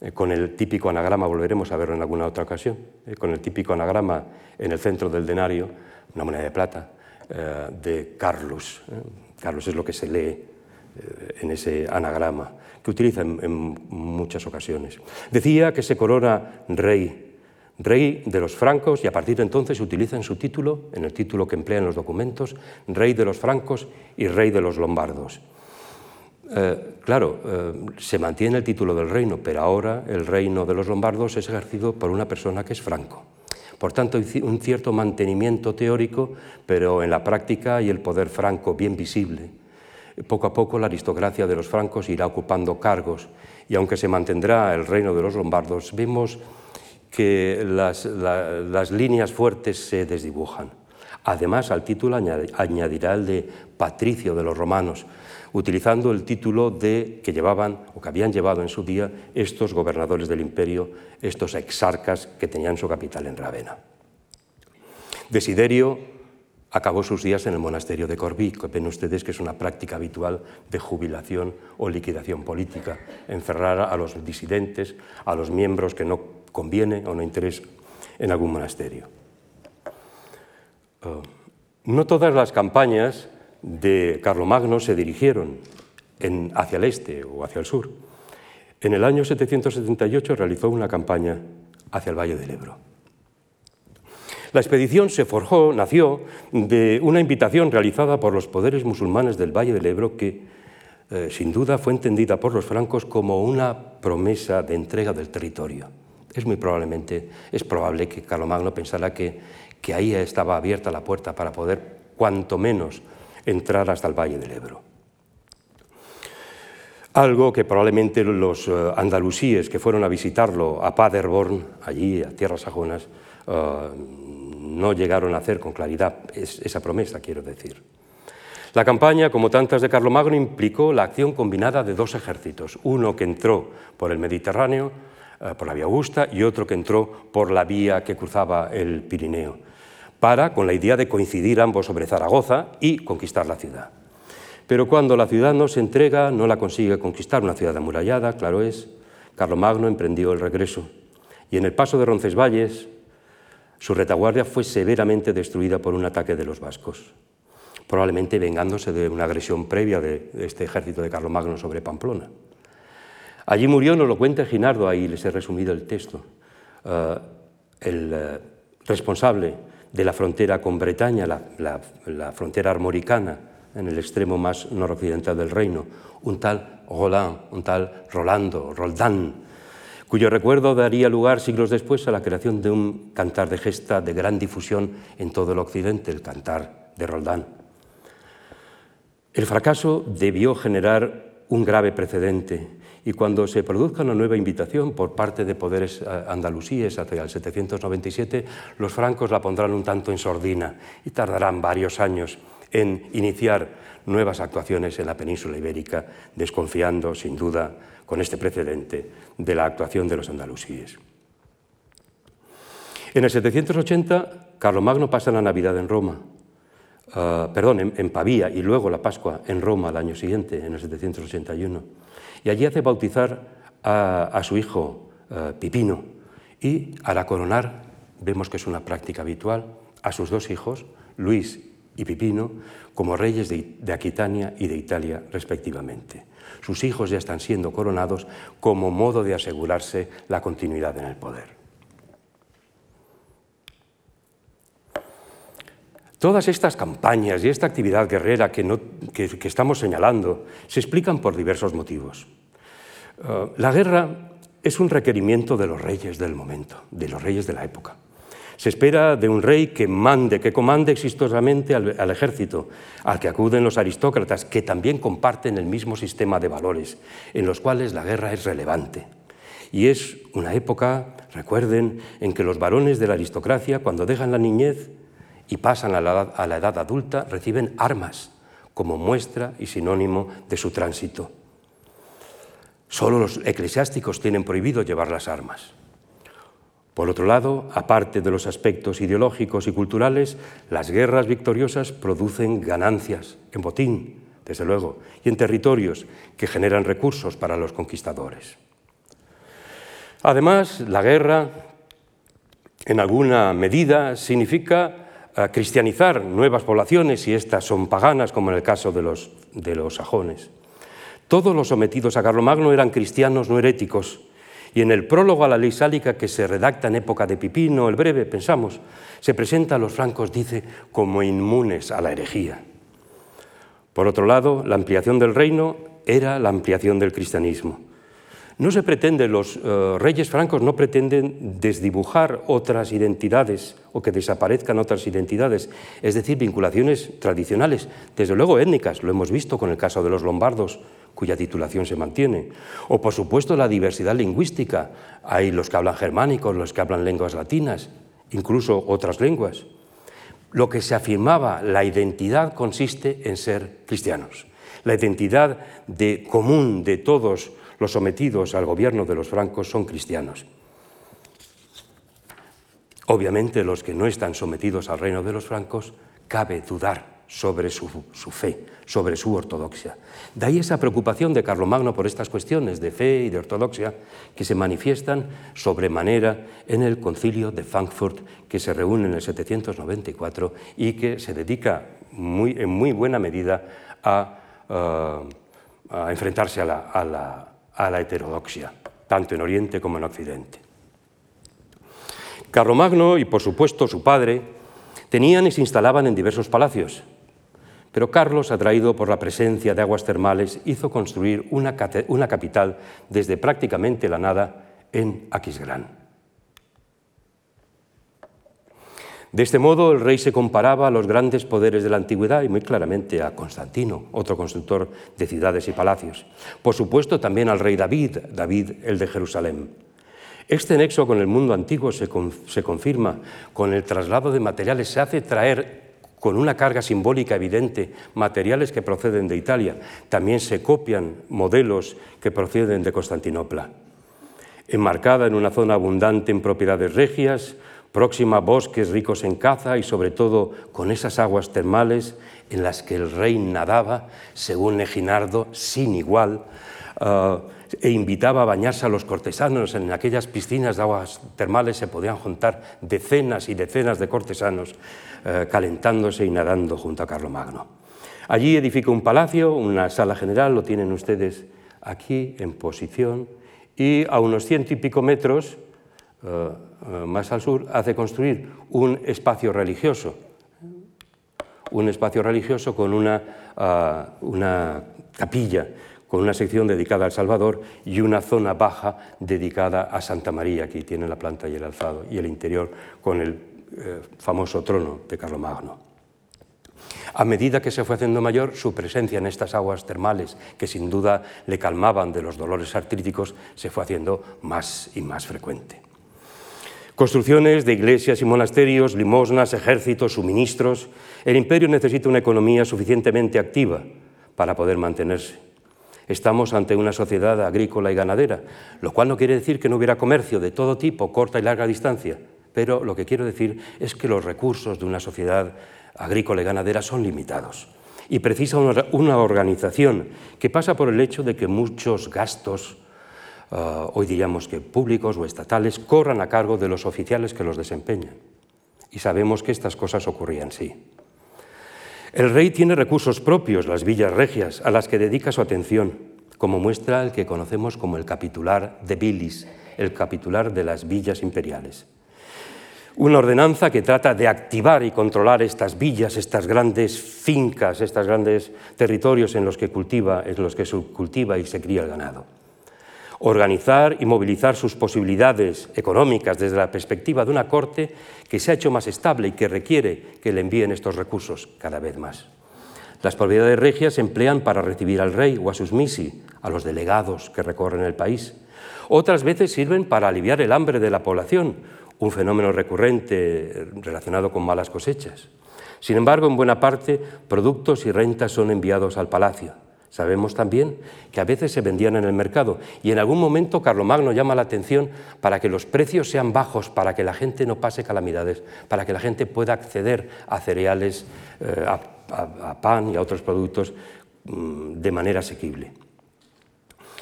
eh, con el típico anagrama, volveremos a verlo en alguna otra ocasión, eh, con el típico anagrama en el centro del denario, una moneda de plata, de Carlos. Carlos es lo que se lee en ese anagrama, que utiliza en, muchas ocasiones. Decía que se corona rey, rey de los francos, y a partir de entonces utiliza en su título, en el título que emplea en los documentos, rey de los francos y rey de los lombardos. Eh, claro, eh, se mantiene el título del reino, pero ahora el reino de los lombardos es ejercido por una persona que es franco. Por tanto, un cierto mantenimiento teórico, pero en la práctica hay el poder franco bien visible. Poco a poco la aristocracia de los francos irá ocupando cargos y aunque se mantendrá el reino de los lombardos, vemos que las, líneas fuertes se desdibujan. Además, al título añadirá el de patricio de los romanos, utilizando el título de, que llevaban o que habían llevado en su día estos gobernadores del imperio, estos exarcas que tenían su capital en Ravenna. Desiderio acabó sus días en el monasterio de Corbí, que ven ustedes que es una práctica habitual de jubilación o liquidación política, encerrar a los disidentes, a los miembros que no conviene o no interesa en algún monasterio. Uh, no todas las campañas de Carlomagno se dirigieron hacia el este o hacia el sur. En el año 778 realizó una campaña hacia el Valle del Ebro. La expedición se forjó, nació de una invitación realizada por los poderes musulmanes del Valle del Ebro que, eh, sin duda, fue entendida por los francos como una promesa de entrega del territorio. Es muy probablemente, es probable que Carlomagno pensara que, que ahí estaba abierta la puerta para poder, cuanto menos, entrar hasta el Valle del Ebro. Algo que probablemente los eh, andalusíes que fueron a visitarlo a Paderborn, allí a tierras sajonas, eh, no llegaron a hacer con claridad esa promesa, quiero decir. La campaña, como tantas de Carlomagno, implicó la acción combinada de dos ejércitos, uno que entró por el Mediterráneo, eh, por la vía Augusta, y otro que entró por la vía que cruzaba el Pirineo para, con la idea de coincidir ambos sobre Zaragoza y conquistar la ciudad. Pero cuando la ciudad no se entrega, no la consigue conquistar, una ciudad amurallada, claro es, Carlomagno emprendió el regreso y en el paso de Roncesvalles su retaguardia fue severamente destruida por un ataque de los vascos, probablemente vengándose de una agresión previa de este ejército de Carlomagno sobre Pamplona. Allí murió, nos lo cuenta Ginardo, ahí les he resumido el texto, eh, el eh, responsable de la frontera con Bretaña, la, frontera armoricana, en el extremo más noroccidental del reino, un tal Roland, un tal Rolando, Roldán, cuyo recuerdo daría lugar siglos después a la creación de un cantar de gesta de gran difusión en todo el occidente, el cantar de Roldán. El fracaso debió generar un grave precedente y cuando se produzca una nueva invitación por parte de poderes eh, andalusíes hacia el 797, los francos la pondrán un tanto en sordina y tardarán varios años en iniciar nuevas actuaciones en la península ibérica, desconfiando, sin duda, con este precedente de la actuación de los andalusíes. En el 780, Carlomagno pasa la Navidad en Roma, eh, perdón, en, Pavía y luego la Pascua en Roma al año siguiente, en el 781 y allí hace bautizar a, su hijo eh, Pipino y hará coronar, vemos que es una práctica habitual, a sus dos hijos, Luis y Pipino, como reyes de, de Aquitania y de Italia respectivamente. Sus hijos ya están siendo coronados como modo de asegurarse la continuidad en el poder. Todas estas campañas y esta actividad guerrera que, estamos señalando se explican por diversos motivos. Eh, la guerra es un requerimiento de los reyes del momento, de los reyes de la época. Se espera de un rey que mande, que comande exitosamente al, ejército, al que acuden los aristócratas, que también comparten el mismo sistema de valores, en los cuales la guerra es relevante. Y es una época, recuerden, en que los varones de la aristocracia, cuando dejan la niñez, y pasan a la, edad, adulta, reciben armas como muestra y sinónimo de su tránsito. Solo los eclesiásticos tienen prohibido llevar las armas. Por otro lado, aparte de los aspectos ideológicos y culturales, las guerras victoriosas producen ganancias en botín, desde luego, y en territorios que generan recursos para los conquistadores. Además, la guerra, en alguna medida, significa eh, cristianizar nuevas poblaciones, y estas son paganas, como en el caso de los, de los sajones. Todos los sometidos a Carlomagno eran cristianos no heréticos, y en el prólogo a la ley sálica que se redacta en época de Pipino, el breve, pensamos, se presenta a los francos, dice, como inmunes a la herejía. Por otro lado, la ampliación del reino era la ampliación del cristianismo. No se pretende, los eh, reyes francos no pretenden desdibujar otras identidades o que desaparezcan otras identidades, es decir, vinculaciones tradicionales, desde luego étnicas, lo hemos visto con el caso de los lombardos, cuya titulación se mantiene. O, por supuesto, la diversidad lingüística. Hay los que hablan germánicos, los que hablan lenguas latinas, incluso otras lenguas. Lo que se afirmaba, la identidad consiste en ser cristianos. La identidad de común de todos los sometidos al gobierno de los francos son cristianos. Obviamente los que no están sometidos al reino de los francos, cabe dudar sobre su, fe, sobre su ortodoxia. De ahí esa preocupación de Carlomagno por estas cuestiones de fe y de ortodoxia que se manifiestan sobremanera en el concilio de Frankfurt que se reúne en el 794 y que se dedica en muy buena medida a, eh, enfrentarse a la a la heterodoxia, tanto en Oriente como en Occidente. Carlomagno y, por supuesto, su padre tenían y se instalaban en diversos palacios, pero Carlos, atraído por la presencia de aguas termales, hizo construir una, capital desde prácticamente la nada en Aquisgrán. De este modo, el rey se comparaba a los grandes poderes de la antigüedad y muy claramente a Constantino, otro constructor de ciudades y palacios. Por supuesto, también al rey David, David el de Jerusalén. Este nexo con el mundo antiguo se confirma con el traslado de materiales, se hace traer con una carga simbólica evidente materiales que proceden de Italia. También se copian modelos que proceden de Constantinopla. Enmarcada en una zona abundante en propiedades regias, próxima a bosques ricos en caza y sobre todo con esas aguas termales en las que el rey nadaba, según Leginardo, sin igual, eh, e invitaba a bañarse a los cortesanos. En aquellas piscinas de aguas termales se podían juntar decenas y decenas de cortesanos eh, calentándose y nadando junto a Carlomagno. Allí edificó un palacio, una sala general, lo tienen ustedes aquí en posición, y a unos ciento y pico metros eh, eh, más al sur, hace construir un espacio religioso, un espacio religioso con una, ah, una capilla, con una sección dedicada al Salvador y una zona baja dedicada a Santa María, aquí tiene la planta y el alzado, y el interior con el eh, famoso trono de Carlomagno. A medida que se fue haciendo mayor, su presencia en estas aguas termales, que sin duda le calmaban de los dolores artríticos, se fue haciendo más y más frecuente. Construcciones de iglesias y monasterios, limosnas, ejércitos, suministros. El imperio necesita una economía suficientemente activa para poder mantenerse. Estamos ante una sociedad agrícola y ganadera, lo cual no quiere decir que no hubiera comercio de todo tipo, corta y larga distancia, pero lo que quiero decir es que los recursos de una sociedad agrícola y ganadera son limitados y precisa una organización que pasa por el hecho de que muchos gastos Ah, hoy diríamos que públicos o estatales, corran a cargo de los oficiales que los desempeñan. Y sabemos que estas cosas ocurrían, sí. El rey tiene recursos propios, las villas regias, a las que dedica su atención, como muestra el que conocemos como el capitular de Bilis, el capitular de las villas imperiales. Una ordenanza que trata de activar y controlar estas villas, estas grandes fincas, estos grandes territorios en los que cultiva, en los que se cultiva y se cría el ganado organizar y movilizar sus posibilidades económicas desde la perspectiva de una corte que se ha hecho más estable y que requiere que le envíen estos recursos cada vez más. Las propiedades regias se emplean para recibir al rey o a sus misi, a los delegados que recorren el país. Otras veces sirven para aliviar el hambre de la población, un fenómeno recurrente relacionado con malas cosechas. Sin embargo, en buena parte, productos y rentas son enviados al palacio. Sabemos también que a veces se vendían en el mercado y en algún momento Carlomagno llama la atención para que los precios sean bajos, para que la gente no pase calamidades, para que la gente pueda acceder a cereales, eh, a, pan y a otros productos mm, de manera asequible.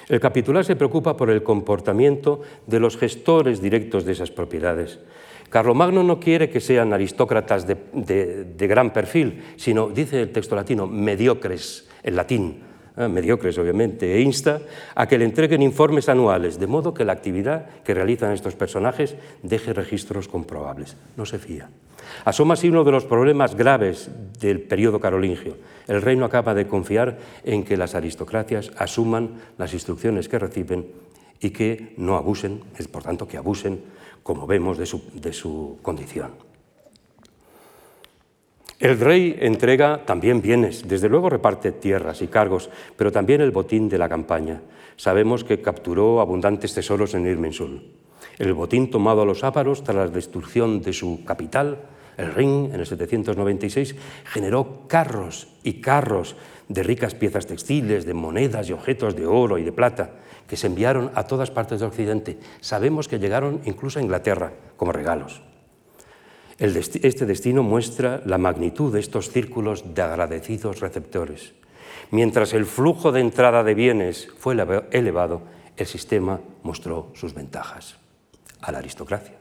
El capitular se preocupa por el comportamiento de los gestores directos de esas propiedades. Carlomagno no quiere que sean aristócratas de, de gran perfil, sino, dice el texto latino, mediocres, en latín, Ah, mediocres obviamente, e insta a que le entreguen informes anuales, de modo que la actividad que realizan estos personajes deje registros comprobables. No se fía. Asoma así uno de los problemas graves del periodo carolingio. El reino acaba de confiar en que las aristocracias asuman las instrucciones que reciben y que no abusen, es por tanto que abusen, como vemos, de su, de su condición. El rey entrega también bienes, desde luego reparte tierras y cargos, pero también el botín de la campaña. Sabemos que capturó abundantes tesoros en Irmensul. El botín tomado a los ávaros tras la destrucción de su capital, el Ring, en el 796, generó carros y carros de ricas piezas textiles, de monedas y objetos de oro y de plata, que se enviaron a todas partes del Occidente. Sabemos que llegaron incluso a Inglaterra como regalos este destino muestra la magnitud de estos círculos de agradecidos receptores. Mientras el flujo de entrada de bienes fue elevado, el sistema mostró sus ventajas a la aristocracia.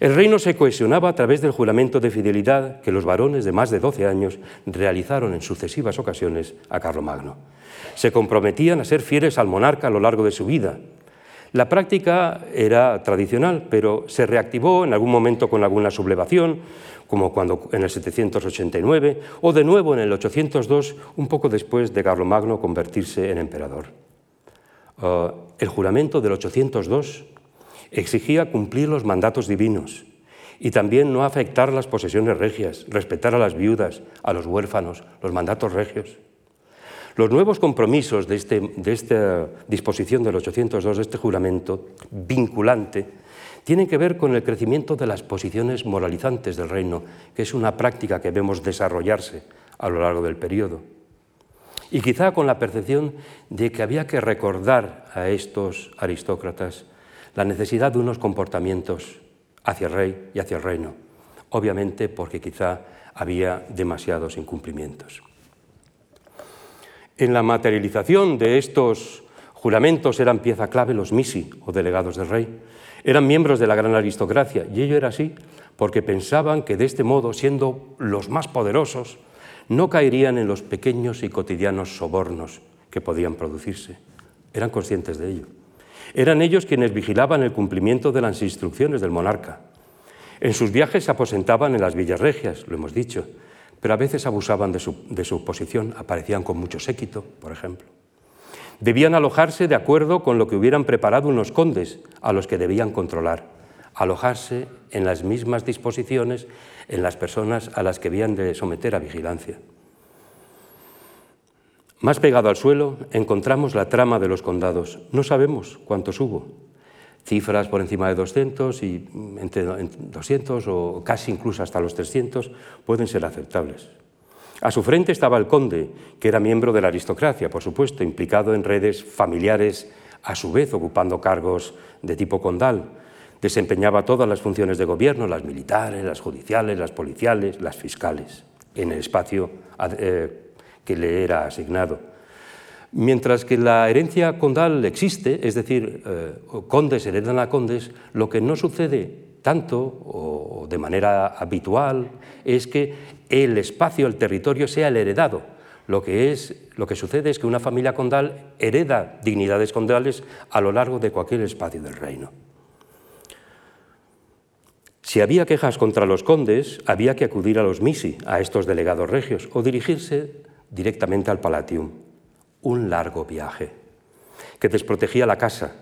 El reino se cohesionaba a través del juramento de fidelidad que los varones de más de 12 años realizaron en sucesivas ocasiones a Carlomagno. Se comprometían a ser fieles al monarca a lo largo de su vida, la práctica era tradicional, pero se reactivó en algún momento con alguna sublevación, como cuando en el 789, o de nuevo en el 802, un poco después de Carlomagno convertirse en emperador. Ah, el juramento del 802 exigía cumplir los mandatos divinos y también no afectar las posesiones regias, respetar a las viudas, a los huérfanos, los mandatos regios. Los nuevos compromisos de, este, esta disposición del 802, de este juramento vinculante, tienen que ver con el crecimiento de las posiciones moralizantes del reino, que es una práctica que vemos desarrollarse a lo largo del periodo. Y quizá con la percepción de que había que recordar a estos aristócratas la necesidad de unos comportamientos hacia el rey y hacia el reino, obviamente porque quizá había demasiados incumplimientos. En la materialización de estos juramentos eran pieza clave los misi o delegados del rey. Eran miembros de la gran aristocracia y ello era así porque pensaban que de este modo, siendo los más poderosos, no caerían en los pequeños y cotidianos sobornos que podían producirse. Eran conscientes de ello. Eran ellos quienes vigilaban el cumplimiento de las instrucciones del monarca. En sus viajes se aposentaban en las villas regias, lo hemos dicho, pero a veces abusaban de su, posición, aparecían con mucho séquito, por ejemplo. Debían alojarse de acuerdo con lo que hubieran preparado unos condes a los que debían controlar, alojarse en las mismas disposiciones en las personas a las que habían de someter a vigilancia. Más pegado al suelo encontramos la trama de los condados. No sabemos cuántos hubo, cifras por encima de 200 y entre 200 o casi incluso hasta los 300 pueden ser aceptables. A su frente estaba el conde, que era miembro de la aristocracia, por supuesto, implicado en redes familiares, a su vez ocupando cargos de tipo condal. Desempeñaba todas las funciones de gobierno, las militares, las judiciales, las policiales, las fiscales, en el espacio eh, que le era asignado. Mientras que la herencia condal existe, es decir, eh, condes heredan a condes, lo que no sucede tanto o de manera habitual es que el espacio, el territorio sea el heredado. Lo que, es, lo que sucede es que una familia condal hereda dignidades condales a lo largo de cualquier espacio del reino. Si había quejas contra los condes, había que acudir a los misi, a estos delegados regios, o dirigirse directamente al palatium un largo viaje, que desprotegía la casa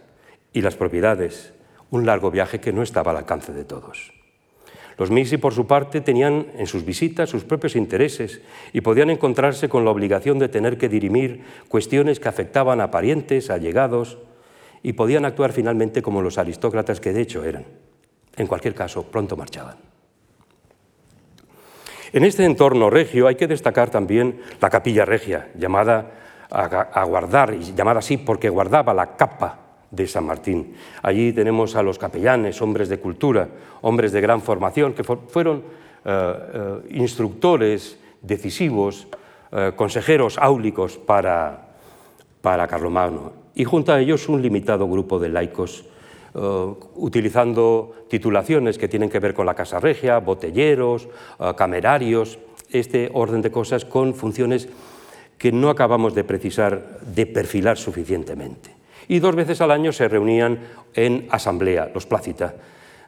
y las propiedades, un largo viaje que no estaba al alcance de todos. Los Misi, por su parte, tenían en sus visitas sus propios intereses y podían encontrarse con la obligación de tener que dirimir cuestiones que afectaban a parientes, allegados, y podían actuar finalmente como los aristócratas que de hecho eran. En cualquier caso, pronto marchaban. En este entorno regio hay que destacar también la capilla regia, llamada a, guardar, y llamada así porque guardaba la capa de San Martín. Allí tenemos a los capellanes, hombres de cultura, hombres de gran formación, que fueron eh, eh, instructores decisivos, eh, consejeros áulicos para, para Carlomagno y junto a ellos un limitado grupo de laicos utilizando titulaciones que tienen que ver con la Casa Regia, botelleros, camerarios, este orden de cosas con funciones que no acabamos de precisar, de perfilar suficientemente. Y dos veces al año se reunían en asamblea, los plácita,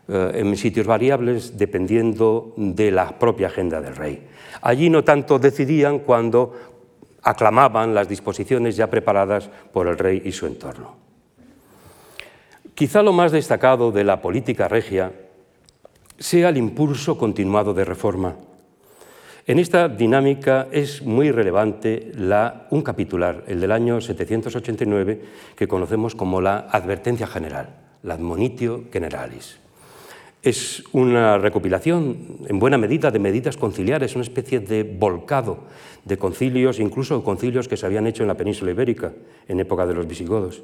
eh, en sitios variables dependiendo de la propia agenda del rey. Allí no tanto decidían cuando aclamaban las disposiciones ya preparadas por el rey y su entorno. Quizá lo más destacado de la política regia sea el impulso continuado de reforma. En esta dinámica es muy relevante un capitular, el del año 789, que conocemos como la Advertencia General, la Admonitio Generalis. Es una recopilación, en buena medida, de medidas conciliares, una especie de volcado de concilios, incluso concilios que se habían hecho en la península ibérica en época de los visigodos.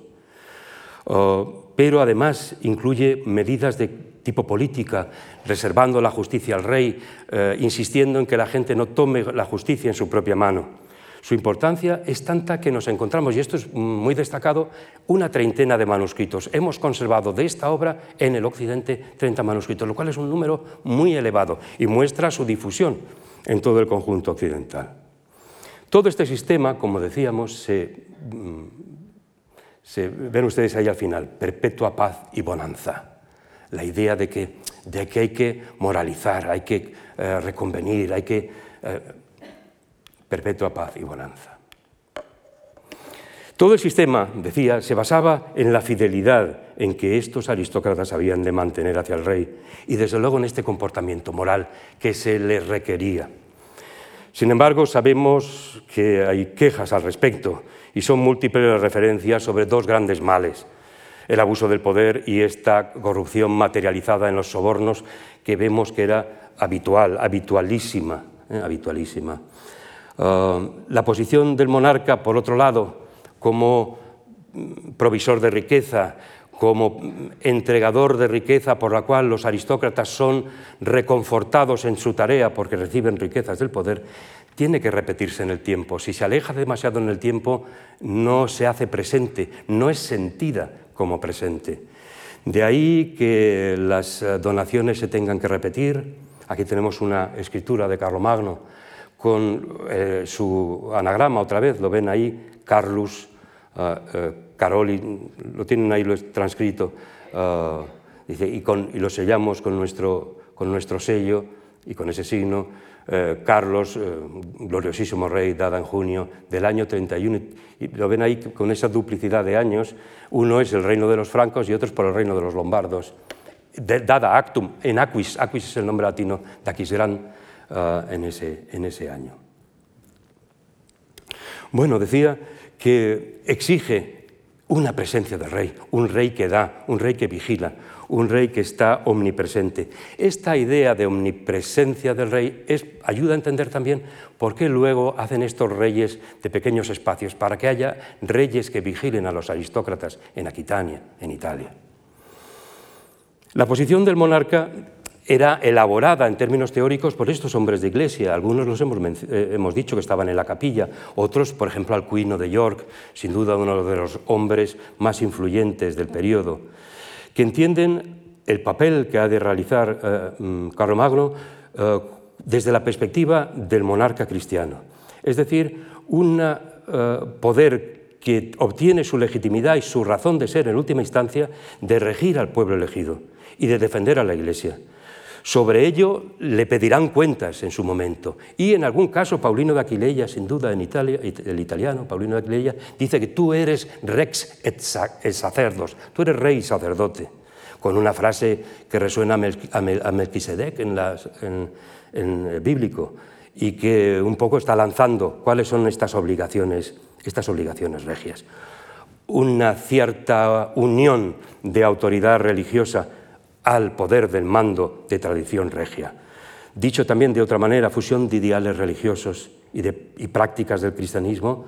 Oh, pero además incluye medidas de tipo política, reservando la justicia al rey, eh, insistiendo en que la gente no tome la justicia en su propia mano. Su importancia es tanta que nos encontramos, y esto es muy destacado, una treintena de manuscritos. Hemos conservado de esta obra en el Occidente 30 manuscritos, lo cual es un número muy elevado y muestra su difusión en todo el conjunto occidental. Todo este sistema, como decíamos, se mm, se, ven ustedes ahí al final, perpetua paz y bonanza. La idea de que, de que hay que moralizar, hay que eh, reconvenir, hay que... Eh, perpetua paz y bonanza. Todo el sistema, decía, se basaba en la fidelidad en que estos aristócratas habían de mantener hacia el rey y desde luego en este comportamiento moral que se les requería. Sin embargo, sabemos que hay quejas al respecto y son múltiples las referencias sobre dos grandes males, el abuso del poder y esta corrupción materializada en los sobornos que vemos que era habitual, habitualísima, ¿eh? habitualísima. Ah, la posición del monarca, por otro lado, como mm, provisor de riqueza, como entregador de riqueza por la cual los aristócratas son reconfortados en su tarea porque reciben riquezas del poder, tiene que repetirse en el tiempo. Si se aleja demasiado en el tiempo, no se hace presente, no es sentida como presente. De ahí que las eh, donaciones se tengan que repetir. Aquí tenemos una escritura de Carlomagno con eh, su anagrama otra vez, lo ven ahí, Carlus uh, Caroli, lo tienen ahí lo transcrito, dice, y, lo sellamos con nuestro, con nuestro sello y con ese signo eh, Carlos, eh, gloriosísimo rey, dada en junio del año 31. Y lo ven ahí con esa duplicidad de años. Uno es el reino de los francos y otro es por el reino de los lombardos. dada actum, en aquis, aquis es el nombre latino de Aquisgrán uh, en, ese, en ese año. Bueno, decía que exige una presencia del rey, un rey que da, un rey que vigila, un rey que está omnipresente. Esta idea de omnipresencia del rey es, ayuda a entender también por qué luego hacen estos reyes de pequeños espacios, para que haya reyes que vigilen a los aristócratas en Aquitania, en Italia. La posición del monarca era elaborada en términos teóricos por estos hombres de iglesia. Algunos los hemos, eh, hemos, dicho que estaban en la capilla, otros, por ejemplo, Alcuino de York, sin duda uno de los hombres más influyentes del periodo que entienden el papel que ha de realizar eh, mm, Carlomagno eh, desde la perspectiva del monarca cristiano. Es decir, un eh, poder que obtiene su legitimidad y su razón de ser en última instancia de regir al pueblo elegido y de defender a la Iglesia. Sobre ello le pedirán cuentas en su momento. Y en algún caso, Paulino de Aquileia, sin duda en Italia, el italiano, Paulino de Aquileia, dice que tú eres rex et sacerdos, tú eres rey sacerdote, con una frase que resuena a Melquisedec en, en el bíblico y que un poco está lanzando cuáles son estas obligaciones, estas obligaciones regias. Una cierta unión de autoridad religiosa al poder del mando de tradición regia. Dicho también de otra manera, fusión de ideales religiosos y, prácticas del cristianismo,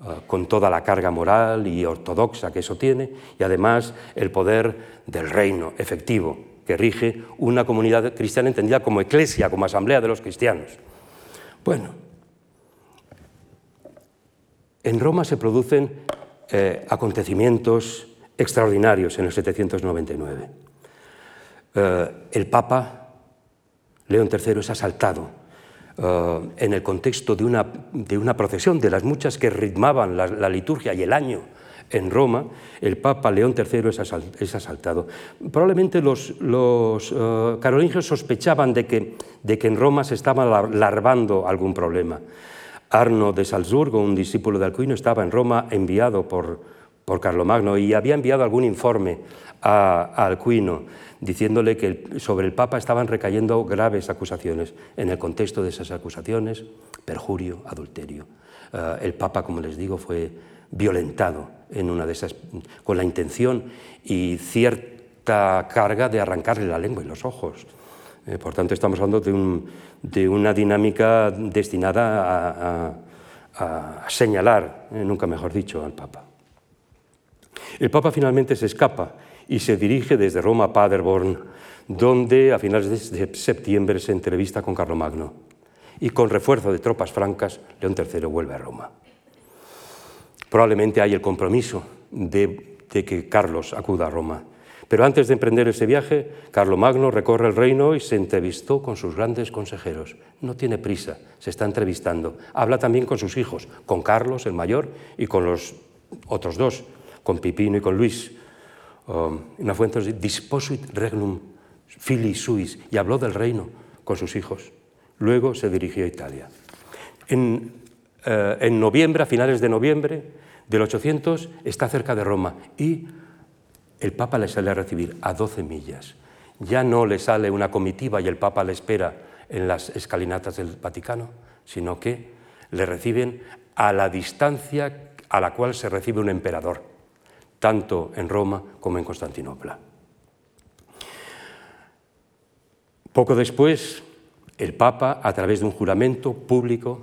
ah, con toda la carga moral y ortodoxa que eso tiene, y además el poder del reino efectivo que rige una comunidad cristiana entendida como eclesia, como asamblea de los cristianos. Bueno, en Roma se producen eh, acontecimientos extraordinarios en el 799. Eh, el Papa León III es asaltado eh, en el contexto de una, de una, procesión, de las muchas que ritmaban la, liturgia y el año en Roma, el Papa León III es, asaltado. Probablemente los, los carolingios sospechaban de que, de que en Roma se estaba larvando algún problema. Arno de Salzburgo, un discípulo de Alcuino, estaba en Roma enviado por, por Carlomagno y había enviado algún informe a, Alcuino diciéndole que sobre el Papa estaban recayendo graves acusaciones. En el contexto de esas acusaciones, perjurio, adulterio. Eh, el Papa, como les digo, fue violentado en una de esas, con la intención y cierta carga de arrancarle la lengua y los ojos. Eh, por tanto, estamos hablando de, una dinámica destinada a, señalar, eh, nunca mejor dicho, al Papa. El Papa finalmente se escapa y se dirige desde Roma a Paderborn, donde a finales de septiembre se entrevista con Carlomagno. Y con refuerzo de tropas francas, León III vuelve a Roma. Probablemente hay el compromiso de, de que Carlos acuda a Roma pero antes de emprender ese viaje, Carlomagno recorre el reino y se entrevistó con sus grandes consejeros. No tiene prisa, se está entrevistando. Habla también con sus hijos, con Carlos, el mayor, y con los otros dos, con Pipino y con Luis. Um, una fuente disposuit regnum fili suis, y habló del reino con sus hijos. Luego se dirigió a Italia. En, eh, en noviembre, a finales de noviembre del 800, está cerca de Roma y el Papa le sale a recibir a 12 millas. Ya no le sale una comitiva y el Papa le espera en las escalinatas del Vaticano, sino que le reciben a la distancia a la cual se recibe un emperador, tanto en Roma como en Constantinopla. Poco después, el Papa, a través de un juramento público,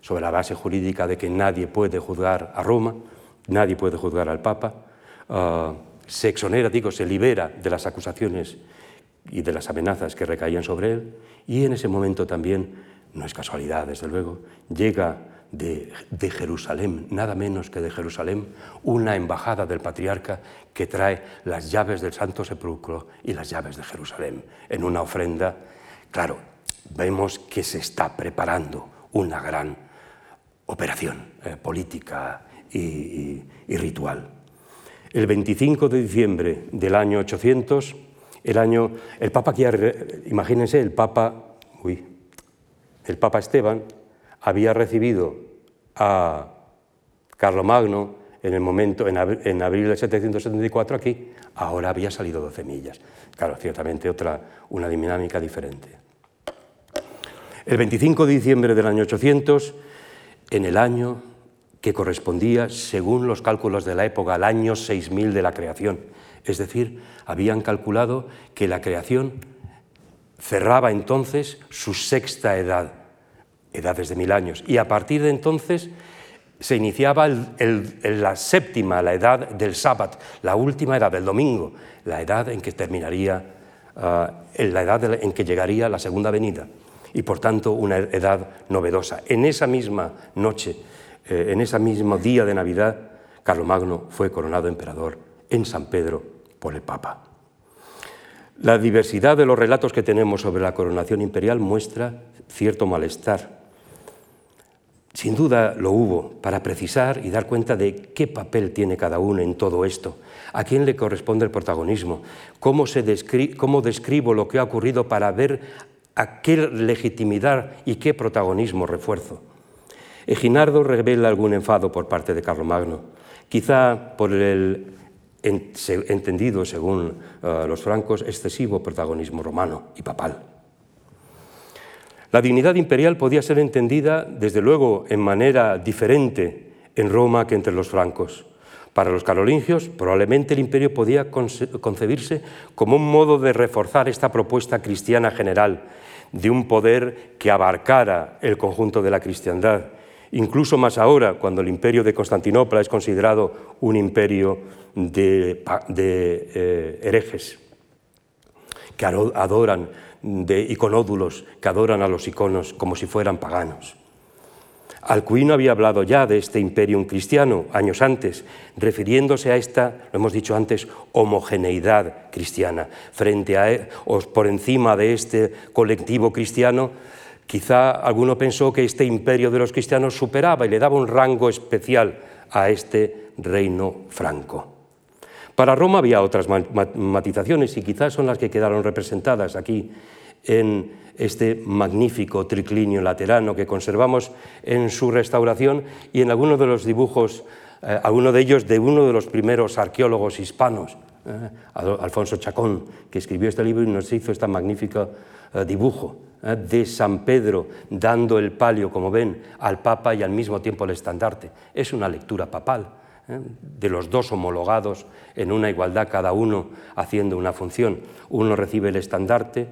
sobre la base jurídica de que nadie puede juzgar a Roma, nadie puede juzgar al Papa, ah, se exonera, digo, se libera de las acusaciones y de las amenazas que recaían sobre él, y en ese momento también, no es casualidad, desde luego, llega de, Jerusalén, nada menos que de Jerusalén, una embajada del patriarca que trae las llaves del Santo Sepulcro y las llaves de Jerusalén en una ofrenda. Claro, vemos que se está preparando una gran operación eh, política y ritual. El 25 de diciembre del año 800, el año, el Papa, imagínense, el Papa, uy, el Papa Esteban había recibido a Carlomagno en el momento, en, abril de 774 aquí, ahora había salido 12 millas. Claro, ciertamente otra, una dinámica diferente. El 25 de diciembre del año 800, en el año que correspondía, según los cálculos de la época, al año 6000 de la creación. Es decir, habían calculado que la creación cerraba entonces su sexta edad, edades de mil años, y a partir de entonces se iniciaba la séptima, la edad del sábado, la última edad del domingo, la edad en que terminaría, uh, la edad en que llegaría la segunda venida, y por tanto una edad novedosa. En esa misma noche eh, en ese mismo día de Navidad, Carlomagno fue coronado emperador en San Pedro por el Papa. La diversidad de los relatos que tenemos sobre la coronación imperial muestra cierto malestar. Sin duda lo hubo para precisar y dar cuenta de qué papel tiene cada uno en todo esto, a quién le corresponde el protagonismo, cómo, describo lo que ha ocurrido para ver a qué legitimidad y qué protagonismo refuerzo. Eginardo revela algún enfado por parte de Carlomagno, quizá por el entendido, según eh, los francos, excesivo protagonismo romano y papal. La dignidad imperial podía ser entendida, desde luego, en manera diferente en Roma que entre los francos. Para los carolingios, probablemente el imperio podía concebirse como un modo de reforzar esta propuesta cristiana general, de un poder que abarcara el conjunto de la cristiandad incluso más ahora, cuando el imperio de Constantinopla es considerado un imperio de, eh, herejes, que adoran, de iconódulos, que adoran a los iconos como si fueran paganos. Alcuino había hablado ya de este imperium cristiano años antes, refiriéndose a esta, lo hemos dicho antes, homogeneidad cristiana. Frente a, e, o por encima de este colectivo cristiano, quizá alguno pensó que este imperio de los cristianos superaba y le daba un rango especial a este reino franco. Para Roma había otras matizaciones y quizás son las que quedaron representadas aquí en este magnífico triclinio laterano que conservamos en su restauración y en algunos de los dibujos, eh, algunos de ellos de uno de los primeros arqueólogos hispanos, eh, Alfonso Chacón, que escribió este libro y nos hizo este magnífico eh, dibujo de San Pedro dando el palio, como ven, al Papa y al mismo tiempo el estandarte. Es una lectura papal de los dos homologados en una igualdad, cada uno haciendo una función. Uno recibe el estandarte,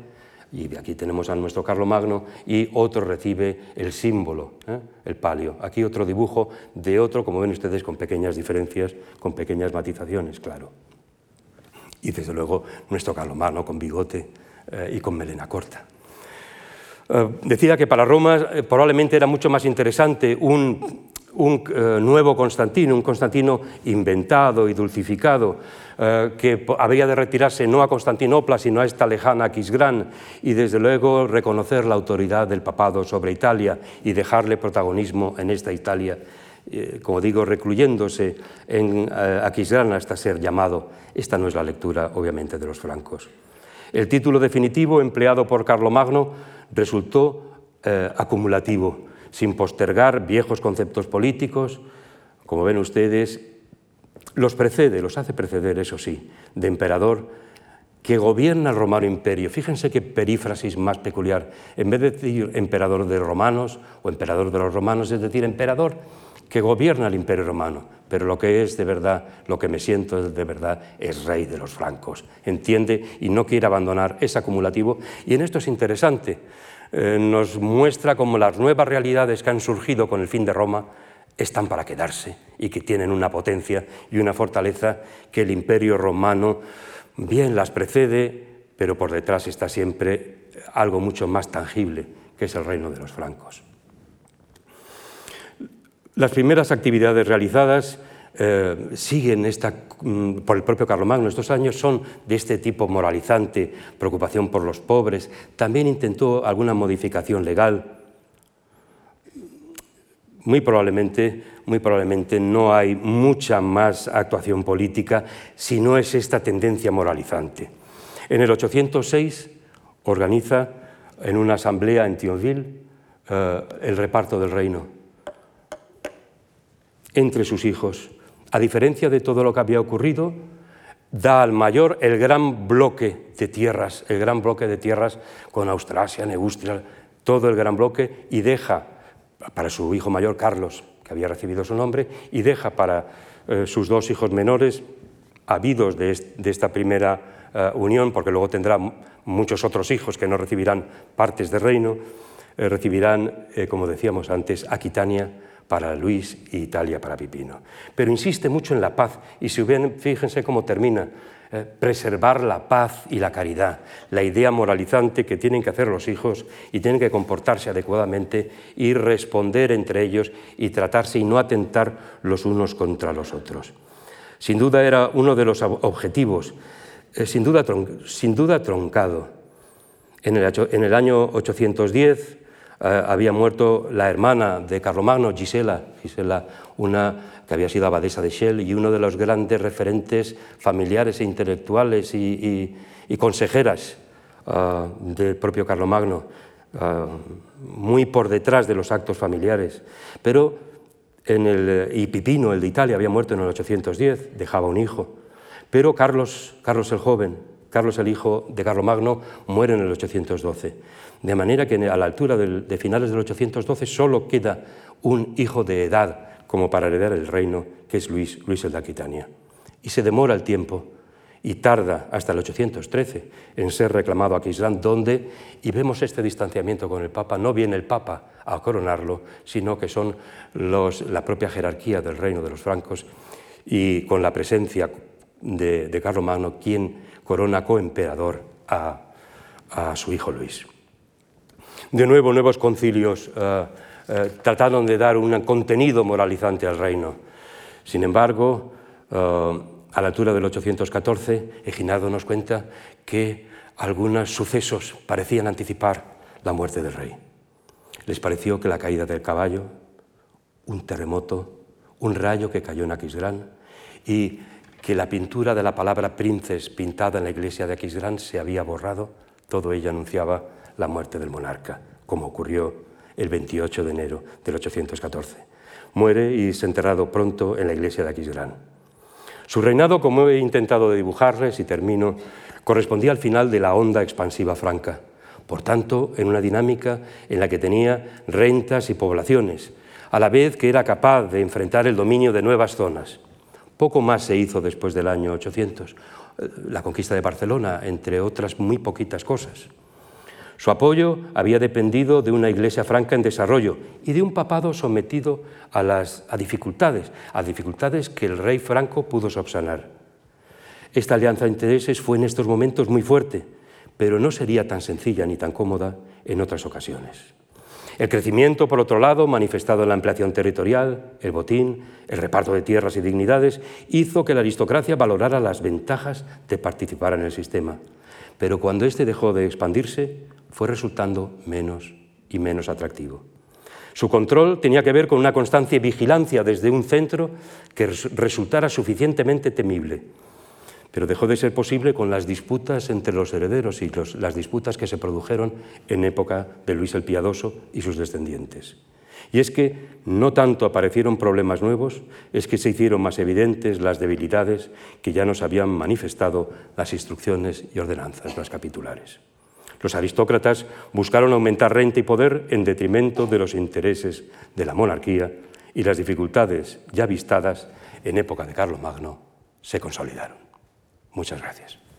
y aquí tenemos a nuestro Carlomagno, y otro recibe el símbolo, ¿eh? el palio. Aquí otro dibujo de otro, como ven ustedes, con pequeñas diferencias, con pequeñas matizaciones, claro. Y desde luego nuestro Carlomagno con bigote eh, y con melena corta. Eh, decía que para Roma probablemente era mucho más interesante un un eh, nuevo Constantino, un Constantino inventado y dulcificado, eh, que había de retirarse no a Constantinopla, sino a esta lejana Aquisgrán, y desde luego reconocer la autoridad del papado sobre Italia y dejarle protagonismo en esta Italia, eh, como digo, recluyéndose en Aquisgrán hasta ser llamado. Esta no es la lectura, obviamente, de los francos. El título definitivo empleado por Carlomagno resultó acumulativo sin postergar viejos conceptos políticos, como ven ustedes, los precede, los hace preceder, eso sí, de emperador que gobierna el romano imperio. Fíjense qué perífrasis más peculiar. En vez de decir emperador de romanos o emperador de los romanos, es decir, emperador que gobierna el imperio romano. Pero lo que es de verdad, lo que me siento de verdad, es rey de los francos. Entiende y no quiere abandonar ese acumulativo. Y en esto es interesante eh, nos muestra cómo las nuevas realidades que han surgido con el fin de Roma están para quedarse y que tienen una potencia y una fortaleza que el imperio romano bien las precede, pero por detrás está siempre algo mucho más tangible, que es el reino de los francos. Las primeras actividades realizadas eh, siguen esta, mm, por el propio Carlomagno. Estos años son de este tipo moralizante, preocupación por los pobres. También intentó alguna modificación legal. Muy probablemente, muy probablemente no hay mucha más actuación política si no es esta tendencia moralizante. En el 806 organiza en una asamblea en Thionville eh, el reparto del reino entre sus hijos a diferencia de todo lo que había ocurrido, da al mayor el gran bloque de tierras, el gran bloque de tierras con Austrasia, Neustria, todo el gran bloque, y deja para su hijo mayor, Carlos, que había recibido su nombre, y deja para eh, sus dos hijos menores, habidos de, esta primera eh, unión, porque luego tendrá muchos otros hijos que no recibirán partes del reino, eh, recibirán, como decíamos antes, Aquitania, para Luis y Italia para Pipino. Pero insiste mucho en la paz y si ven, fíjense cómo termina, eh, preservar la paz y la caridad, la idea moralizante que tienen que hacer los hijos y tienen que comportarse adecuadamente y responder entre ellos y tratarse y no atentar los unos contra los otros. Sin duda era uno de los objetivos, eh, sin, duda sin duda troncado. En el, en el año 810, eh, había muerto la hermana de Carlomagno, Gisela, Gisela, una que había sido abadesa de Shell y uno de los grandes referentes familiares e intelectuales y, consejeras eh, del propio Carlomagno, uh, muy por detrás de los actos familiares. Pero en el, y Pipino, el de Italia, había muerto en el 810, dejaba un hijo. Pero Carlos, Carlos el joven, Carlos el hijo de Carlomagno, muere en el 812. De manera que a la altura de finales del 812 solo queda un hijo de edad como para heredar el reino, que es Luis, el de Aquitania. Y se demora el tiempo y tarda hasta el 813 en ser reclamado a Aquisgrán, donde, y vemos este distanciamiento con el Papa, no viene el Papa a coronarlo, sino que son la propia jerarquía del reino de los francos y con la presencia de, de quien corona coemperador a, a su hijo Luis. De nuevo, nuevos concilios eh, eh, trataron de dar un contenido moralizante al reino. Sin embargo, eh, a la altura del 814, Eginardo nos cuenta que algunos sucesos parecían anticipar la muerte del rey. Les pareció que la caída del caballo, un terremoto, un rayo que cayó en Aquisgrán y que la pintura de la palabra princes pintada en la iglesia de Aquisgrán se había borrado, todo ello anunciaba la muerte del monarca, como ocurrió el 28 de enero del 814. Muere y es enterrado pronto en la iglesia de Aquisgrán. Su reinado, como he intentado dibujarles y termino, correspondía al final de la onda expansiva franca, por tanto, en una dinámica en la que tenía rentas y poblaciones, a la vez que era capaz de enfrentar el dominio de nuevas zonas. Poco más se hizo después del año 800, la conquista de Barcelona, entre otras muy poquitas cosas. Su apoyo había dependido de una iglesia franca en desarrollo y de un papado sometido a, las, dificultades, a dificultades que el rey franco pudo subsanar. Esta alianza de intereses fue en estos momentos muy fuerte, pero no sería tan sencilla ni tan cómoda en otras ocasiones. El crecimiento, por otro lado, manifestado en la ampliación territorial, el botín, el reparto de tierras y dignidades, hizo que la aristocracia valorara las ventajas de participar en el sistema. Pero cuando éste dejó de expandirse, fue resultando menos y menos atractivo. Su control tenía que ver con una constante vigilancia desde un centro que resultara suficientemente temible, pero dejó de ser posible con las disputas entre los herederos y las disputas que se produjeron en época de Luis el Piadoso y sus descendientes. Y es que no tanto aparecieron problemas nuevos, es que se hicieron más evidentes las debilidades que ya nos habían manifestado las instrucciones y ordenanzas, las capitulares. Los aristócratas buscaron aumentar renta y poder en detrimento de los intereses de la monarquía y las dificultades ya vistadas en época de Carlomagno se consolidaron. Muchas gracias.